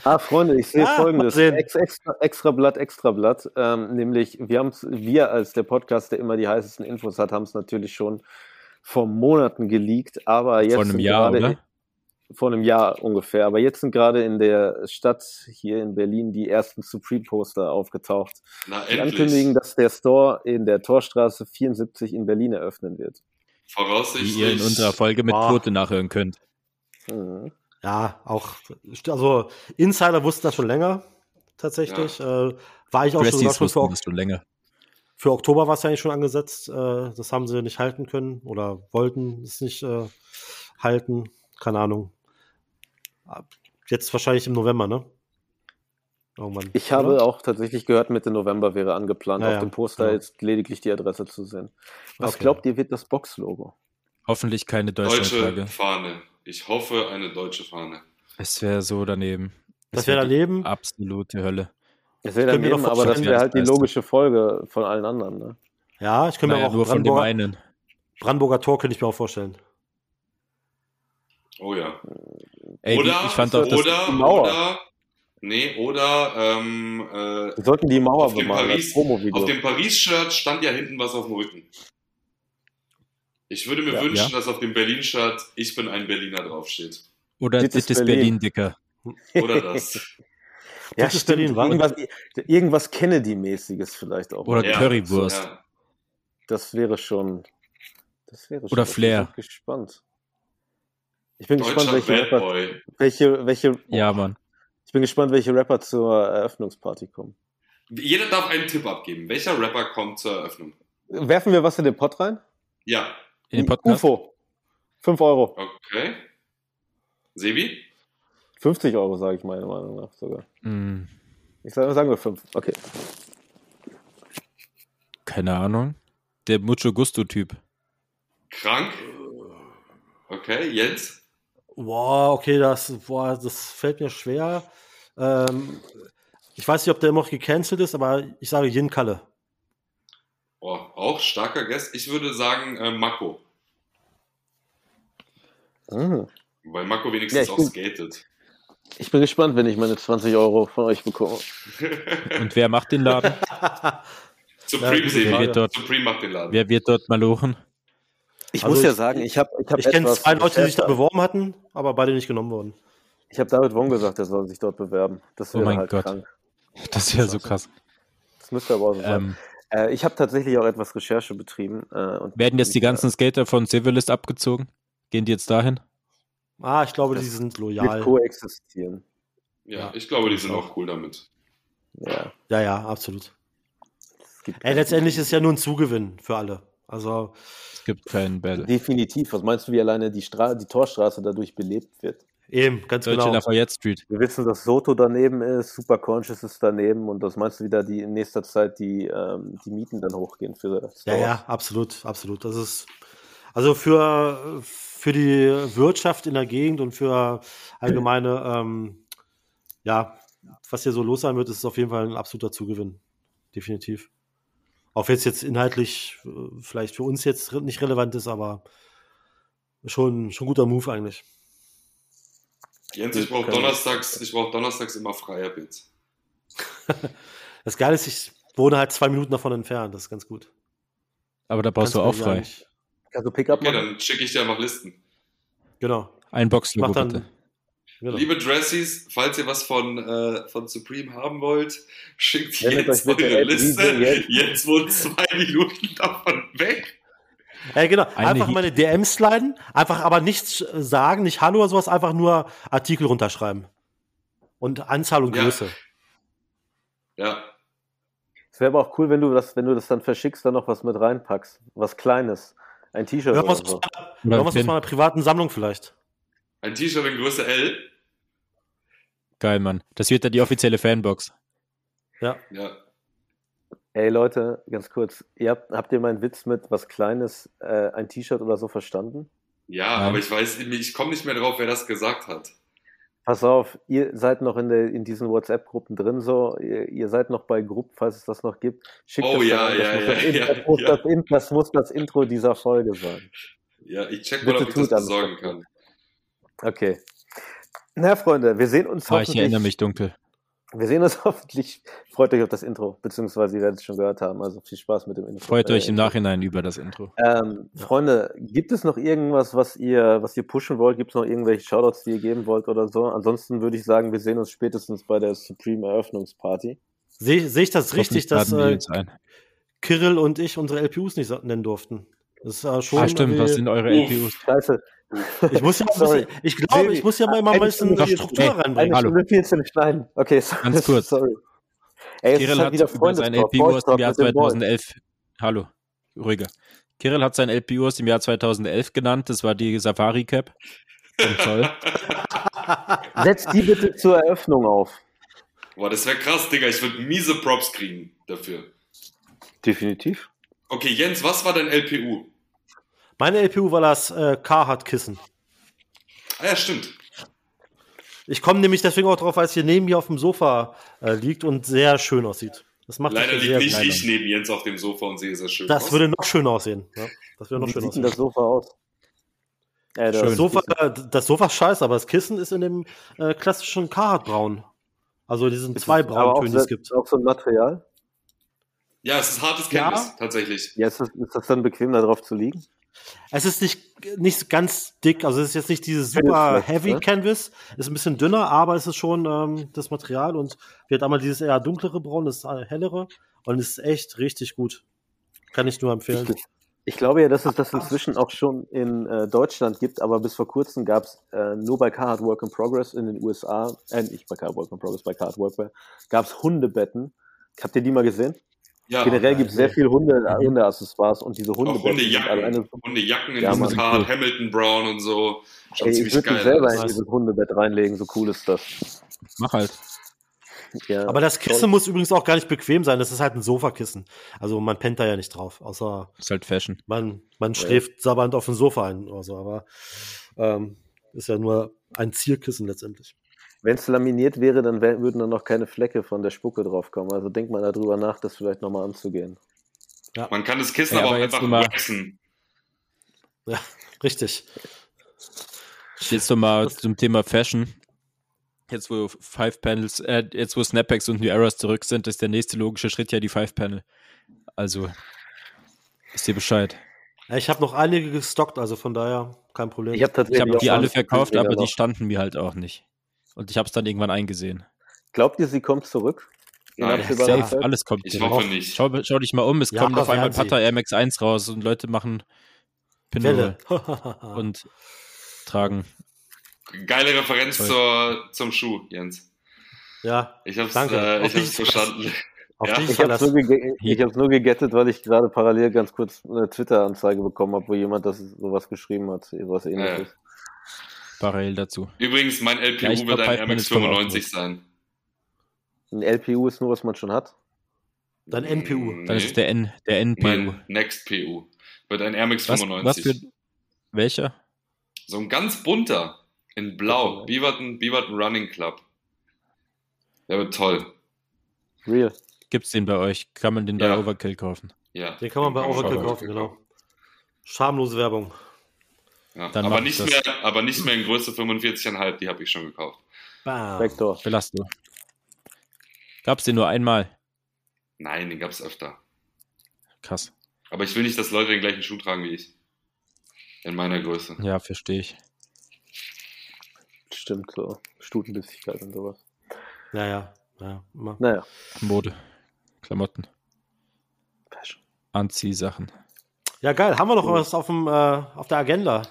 Ah, Freunde, ich sehe Ah, folgendes. mal sehen. Ex, extra, extra Blatt, extra Blatt. Ähm, nämlich, wir, haben's, wir als der Podcast, der immer die heißesten Infos hat, haben es natürlich schon vor Monaten geleakt, aber jetzt Vor einem Jahr, gerade- oder? Vor einem Jahr ungefähr. Aber jetzt sind gerade in der Stadt hier in Berlin die ersten Supreme-Poster aufgetaucht. Na, Die endlich. ankündigen, dass der Store in der Torstraße 74 in Berlin eröffnen wird. Voraussichtlich. Die ihr in unserer Folge mit Ah. Quote nachhören könnt. Mhm. Ja, auch, also Insider wussten das schon länger, tatsächlich. Äh, war ich auch schon, Pressis sogar schon für, das schon länger. für Oktober war es ja eigentlich schon angesetzt. Äh, das haben sie nicht halten können oder wollten es nicht äh, halten. Keine Ahnung. Jetzt wahrscheinlich im November, ne? Irgendwann. Ich habe oder? auch tatsächlich gehört, Mitte November wäre angeplant. Ja, Auf ja, dem Poster genau. ist lediglich die Adresse zu sehen. Was Okay. glaubt ihr, wird das Box-Logo? Hoffentlich keine Deutsche. Fahne. Ich hoffe, eine deutsche Fahne. Es wäre so daneben. Das Es wäre daneben. Absolute Hölle. Das wäre mir daneben, aber das wäre halt die logische Folge von allen anderen. Ne? Ja, ich könnte mir Naja, auch nur von dem Brandenburger, einen. Brandenburger Tor könnte ich mir auch vorstellen. Oh ja. Ey, oder, die, ich fand auch das. oder, die Mauer. oder, nee, oder, ähm, äh, Wir sollten die Mauer Auf dem bemalen Paris- auf dem Paris-Shirt stand ja hinten was auf dem Rücken. Ich würde mir Ja. wünschen, Ja. dass auf dem Berlin-Shirt Ich bin ein Berliner draufsteht. Oder Dit das ist ist Berlin. Berlin, Dicker. Oder das. ja, Das ist stimmt. Berlin, war- irgendwas, irgendwas Kennedy-mäßiges vielleicht auch. Oder. Ja, Currywurst. Ja. Das wäre schon. Das wäre schon. Oder ich bin Flair. gespannt. Ich bin gespannt, welche Bad Rapper, Boy. welche, welche, Ja, Mann. ich bin gespannt, welche Rapper zur Eröffnungsparty kommen. Jeder darf einen Tipp abgeben. Welcher Rapper kommt zur Eröffnung? Werfen wir was in den Pott rein? Ja, In den Podcast? UFO. 5 Euro. okay. Sebi? 50 Euro, sage ich meiner Meinung nach sogar. Hm, Ich sage, sagen wir 5. Okay. keine Ahnung. Der Mucho Gusto-Typ. Krank? Okay, Jens? Boah, okay, das, boah, das fällt mir schwer. Ähm, ich weiß nicht, ob der immer noch gecancelt ist, aber ich sage Yin Kalle. Oh, auch starker Guest. Ich würde sagen äh, Mako. Mhm. Weil Mako wenigstens Ja, ich auch bin- skatet. Ich bin gespannt, wenn ich meine 20 Euro von euch bekomme. Und wer macht den Laden? Supreme. Dort- Supreme macht den Laden. wer wird dort malochen? Ich Also muss ja ich- sagen, ich habe ich hab Ich kenne zwei Leute, die sich da beworben hatten, aber beide nicht genommen wurden. Ich habe David Wong gesagt, er soll sich dort bewerben. Das Oh wäre mein halt Gott. krank. Das wäre so krass. Das müsste aber auch so sein. Ähm, Äh, ich habe tatsächlich auch etwas Recherche betrieben. Äh, und werden jetzt die ganzen Skater von Civilist abgezogen? Gehen die jetzt dahin? Ah, ich glaube, Das die sind äh, wird loyal. koexistieren. Ja, Ja. ich glaube, die sind auch cool damit. Ja. Ja, ja, absolut. Ey, letztendlich ist es ja nur ein Zugewinn für alle. Also, Es gibt keinen Battle. Definitiv. Was meinst du, wie alleine die, Stra die Torstraße dadurch belebt wird? eben, ganz Deutsche genau. Lafayette Street. Wir wissen, dass Soto daneben ist, Super Conscious ist daneben und das meinst du wieder, die in nächster Zeit die, ähm, die Mieten dann hochgehen für Stores? Ja, ja, absolut, absolut. Das ist also für, für die Wirtschaft in der Gegend und für allgemeine, ähm, ja, was hier so los sein wird, ist es auf jeden Fall ein absoluter Zugewinn. Definitiv. Auch wenn es jetzt inhaltlich äh, vielleicht für uns jetzt nicht relevant ist, aber schon, schon guter Move eigentlich. Jens, ich brauche Können- donnerstags, ich brauche donnerstags immer freie Bits. Das Geile ist, ich wohne halt zwei Minuten davon entfernt. Das ist ganz gut. Aber da brauchst du Kannst auch mir frei. du Pickup Okay, dann schicke ich dir einfach Listen. Genau. Ein Boxlogo Mach dann, bitte. Genau. Liebe Dressies, falls ihr was von, äh, von Supreme haben wollt, schickt Wendet jetzt eure Liste. Jens. Jetzt wohnt zwei Minuten davon weg. Ja, genau. Eine Einfach meine DMs sliden, einfach aber nichts äh, sagen, nicht Hallo oder sowas, einfach nur Artikel runterschreiben. Und Anzahl und Ja. Größe. Ja, Es wäre aber auch cool, wenn du das, wenn du das dann verschickst, dann noch was mit reinpackst. Was Kleines. Ein T-Shirt oder Irgendwas, so. Oder irgendwas aus meiner privaten Sammlung vielleicht. Ein T-Shirt in Größe L. Geil, Mann. Das wird dann die offizielle Fanbox. Ja. Ja, Ey Leute, ganz kurz. Ihr habt, habt ihr meinen Witz mit was Kleines, äh, ein T-Shirt oder so verstanden? ja Nein. aber ich weiß, ich komme nicht mehr drauf, wer das gesagt hat. Pass auf, ihr seid noch in, der, in diesen WhatsApp-Gruppen drin, so. Ihr, ihr seid noch bei Gruppen, falls es das noch gibt. Schickt Oh das ja, an. ja, das, ja, das, ja, das, muss ja. das, muss das Intro dieser Folge sein. Ja, ich check mal, Bitte ob ich das besorgen kann. Okay. Na, Freunde, wir sehen uns Ah, ich hoffentlich. erinnere mich dunkel. Wir sehen uns hoffentlich. Freut euch auf das Intro, beziehungsweise ihr werdet es schon gehört haben. Also viel Spaß mit dem Intro. Freut Äh, euch im Nachhinein über das Intro. Ähm, Freunde, gibt es noch irgendwas, was ihr, was ihr pushen wollt? Gibt es noch irgendwelche Shoutouts, die ihr geben wollt oder so? Ansonsten würde ich sagen, wir sehen uns spätestens bei der Supreme Eröffnungsparty. Sehe seh ich das richtig, dass äh. Kirill und ich unsere LPUs nicht nennen durften? Das ist äh, schon. Ah, stimmt, was sind eure LPUs? Scheiße. Ich muss ja, Sorry. ich glaube, ich muss ja mal, ein bisschen die Struktur Ey, reinbringen. Eine Hallo. Stunde 14 schneiden. Okay, so, Ganz kurz. sorry. Ey, Kirill halt hat über sein LPU aus dem Jahr mit den Boys. 2011. Hallo, ruhiger. Kirill hat sein LPU aus dem Jahr 2011 genannt. Das war die Safari Cap. Zoll. Setz die bitte zur Eröffnung auf. Boah, das wäre krass, Digga. Ich würde miese Props kriegen dafür. Definitiv. Okay, Jens, was war dein LPU? Meine LPU war das äh, Carhartt-Kissen. Ah ja, stimmt. Ich komme nämlich deswegen auch drauf, weil es hier neben mir auf dem Sofa äh, liegt und sehr schön aussieht. Das macht Leider liegt nicht gut. ich neben Jens auf dem Sofa und sehe sehr schön Das aus. würde noch schöner aussehen. Ja, das würde noch Wie schöner sieht denn aussehen. das Sofa aus? Äh, das Schön. Sofa, das Sofa ist scheiße, aber das Kissen ist in dem äh, klassischen Carhartt-Braun. Also diesen Ist zwei Brauntönen, die es gibt. Auch so ein Material? Ja, es ist hartes Ja. Canvas, tatsächlich. Ja, ist das, ist das dann bequem, da drauf zu liegen? Es ist nicht, nicht ganz dick, also es ist jetzt nicht dieses super heavy ne? Canvas, ist ein bisschen dünner, aber es ist schon ähm, das Material und wird einmal dieses eher dunklere Braun, das äh, hellere und es ist echt richtig gut. Kann ich nur empfehlen. Ich, ich glaube ja, dass es das inzwischen auch schon in äh, Deutschland gibt, aber bis vor kurzem gab es äh, nur bei Carhartt Work in Progress in den USA, äh, nicht bei Carhartt Work in Progress, bei Carhartt Workwear, gab es Hundebetten. Habt ihr die mal gesehen? Ja, Generell gibt es sehr nee. viel Hunde, Hundeaccessoires und diese auch alleine Hundejacken. Hundejacken in Ja, diesem cool. Hamilton Brown und so. Ey, ich ziemlich würde mich geil selber in dieses Hundebett reinlegen, so cool ist das. Mach halt. Ja, Aber das Kissen muss übrigens auch gar nicht bequem sein, das ist halt ein Sofakissen. Also man pennt da ja nicht drauf, außer Ist halt Fashion. man, man schläft sabbernd auf dem Sofa ein oder so, aber ähm, ist ja nur ein Zierkissen letztendlich. Wenn es laminiert wäre, dann wär, würden dann noch keine Flecke von der Spucke draufkommen. Also denkt mal darüber nach, das vielleicht nochmal anzugehen. Man kann das Kissen Ja, aber auch aber jetzt einfach nur mal- waxen. Ja, richtig. Jetzt nochmal zum Thema Fashion. Jetzt, wo Five Panels, äh, jetzt wo Snapbacks und New Eras zurück sind, ist der nächste logische Schritt ja die Five Panel. Also, ist dir Bescheid. Ja, Ich habe noch einige gestockt, also von daher kein Problem. Ich habe auch die alle verkauft, aber die standen mir halt auch nicht. Und ich habe es dann irgendwann eingesehen. Glaubt ihr, sie kommt zurück? In Nein, Safe, alles kommt Ich zurück. hoffe nicht. Schau, schau dich mal um, es Ja, kommt auf einmal. Pata Air Max 1 raus und Leute machen Pinroll Welle. und tragen. Geile Referenz zur, zum Schuh, Jens. ja, Ich hab's, Danke. äh, ich hab's verstanden. auf Ja. Ich habe es ge nur gegettet, weil ich gerade parallel ganz kurz eine Twitter-Anzeige bekommen habe, wo jemand das sowas geschrieben hat, sowas ähnliches. Parallel dazu. Übrigens, mein LPU Ja, wird ein Five Air Minutes Max kommen auch 95 sein. Ein LPU ist nur, was man schon hat. Dein NPU. Dann Nee. ist es der N, der NPU. Mein Next PU wird ein Air Max Was, 95. was für welcher? So ein ganz bunter. In blau. Beaverton, Beaverton Running Club. Der wird toll. Real. Gibt's den bei euch? Kann man den bei Ja. Overkill kaufen? Ja. Den kann man bei Overkill bei kaufen, genau. Schamlose Werbung. Ja. Dann Aber, nicht ich mehr, aber nicht mehr in Größe 45,5, die habe ich schon gekauft. Bam. Vector. Belass du. Gab's den nur einmal? Nein, den gab's öfter. Krass. Aber ich will nicht, dass Leute den gleichen Schuh tragen wie ich. In meiner Größe. Ja, verstehe ich. Stimmt, so. Stutenbissigkeit und sowas. Ja, ja. ja immer. Naja. Mode. Klamotten. Fashion. Anziehsachen. ja, geil. Haben wir noch was auf, dem, äh, auf der Agenda?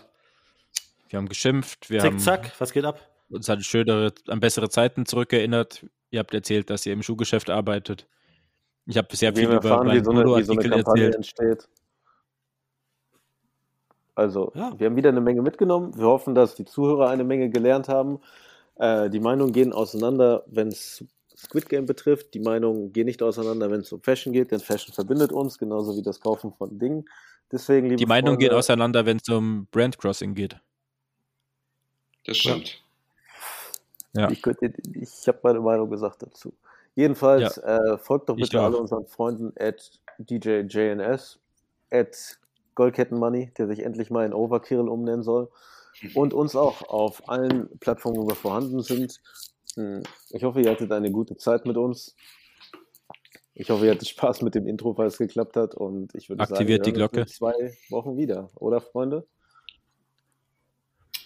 Wir haben geschimpft, wir Zick, haben zack. Was geht ab? uns an schönere, an bessere Zeiten zurückerinnert. Ihr habt erzählt, dass ihr im Schuhgeschäft arbeitet. Ich habe sehr Wir viel über erfahren, wie meinen so eine, wie so eine Kampagne erzählt. entsteht. Also, Ja. wir haben wieder eine Menge mitgenommen. Wir hoffen, dass die Zuhörer eine Menge gelernt haben. Äh, die Meinungen gehen auseinander, wenn es Squid Game betrifft. Die Meinungen gehen nicht auseinander, wenn es um Fashion geht, denn Fashion verbindet uns, genauso wie das Kaufen von Dingen. Deswegen, liebe Die Meinung geht Freunde, auseinander, wenn es um Brandcrossing geht. Das stimmt. Ja. Ich, könnte- ich habe meine Meinung gesagt dazu. Jedenfalls äh, folgt doch bitte alle unseren Freunden at DJJNS, at Goldkettenmoney, der sich endlich mal in Overkill umnennen soll. und uns auch auf allen Plattformen, wo wir vorhanden sind. Hm, Ich hoffe, ihr hattet eine gute Zeit mit uns. Ich hoffe, ihr hattet Spaß mit dem Intro, weil es geklappt hat. Und ich würde Aktiviert sagen, die wir uns Glocke. in zwei Wochen wieder, oder Freunde?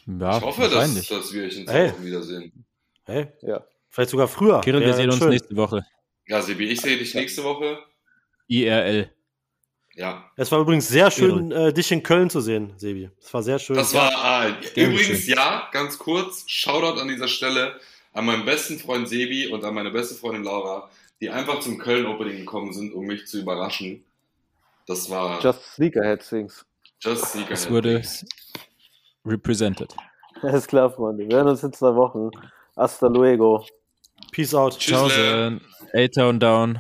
Ja, Ich hoffe, dass, wahrscheinlich. dass wir euch in zwei Hey. Wochen wiedersehen. Hey, Ja. vielleicht sogar früher. Kirill, wir sehen uns schön. nächste Woche. Ja, Sebi, ich sehe dich nächste Woche. IRL. Ja. Es war übrigens sehr schön, äh, dich in Köln zu sehen, Sebi. Es war sehr schön. Das war äh, übrigens ja, ganz kurz, Shoutout an dieser Stelle an meinen besten Freund Sebi und an meine beste Freundin Laura, die einfach zum Köln Opening gekommen sind, um mich zu überraschen. Das war Just Sneakerhead Things. Just Sneakerhead. Es wurde represented. Alles klar, Freunde. Wir hören uns in zwei Wochen. Hasta luego. Peace out. Tschüss. Ciao, A-Town down.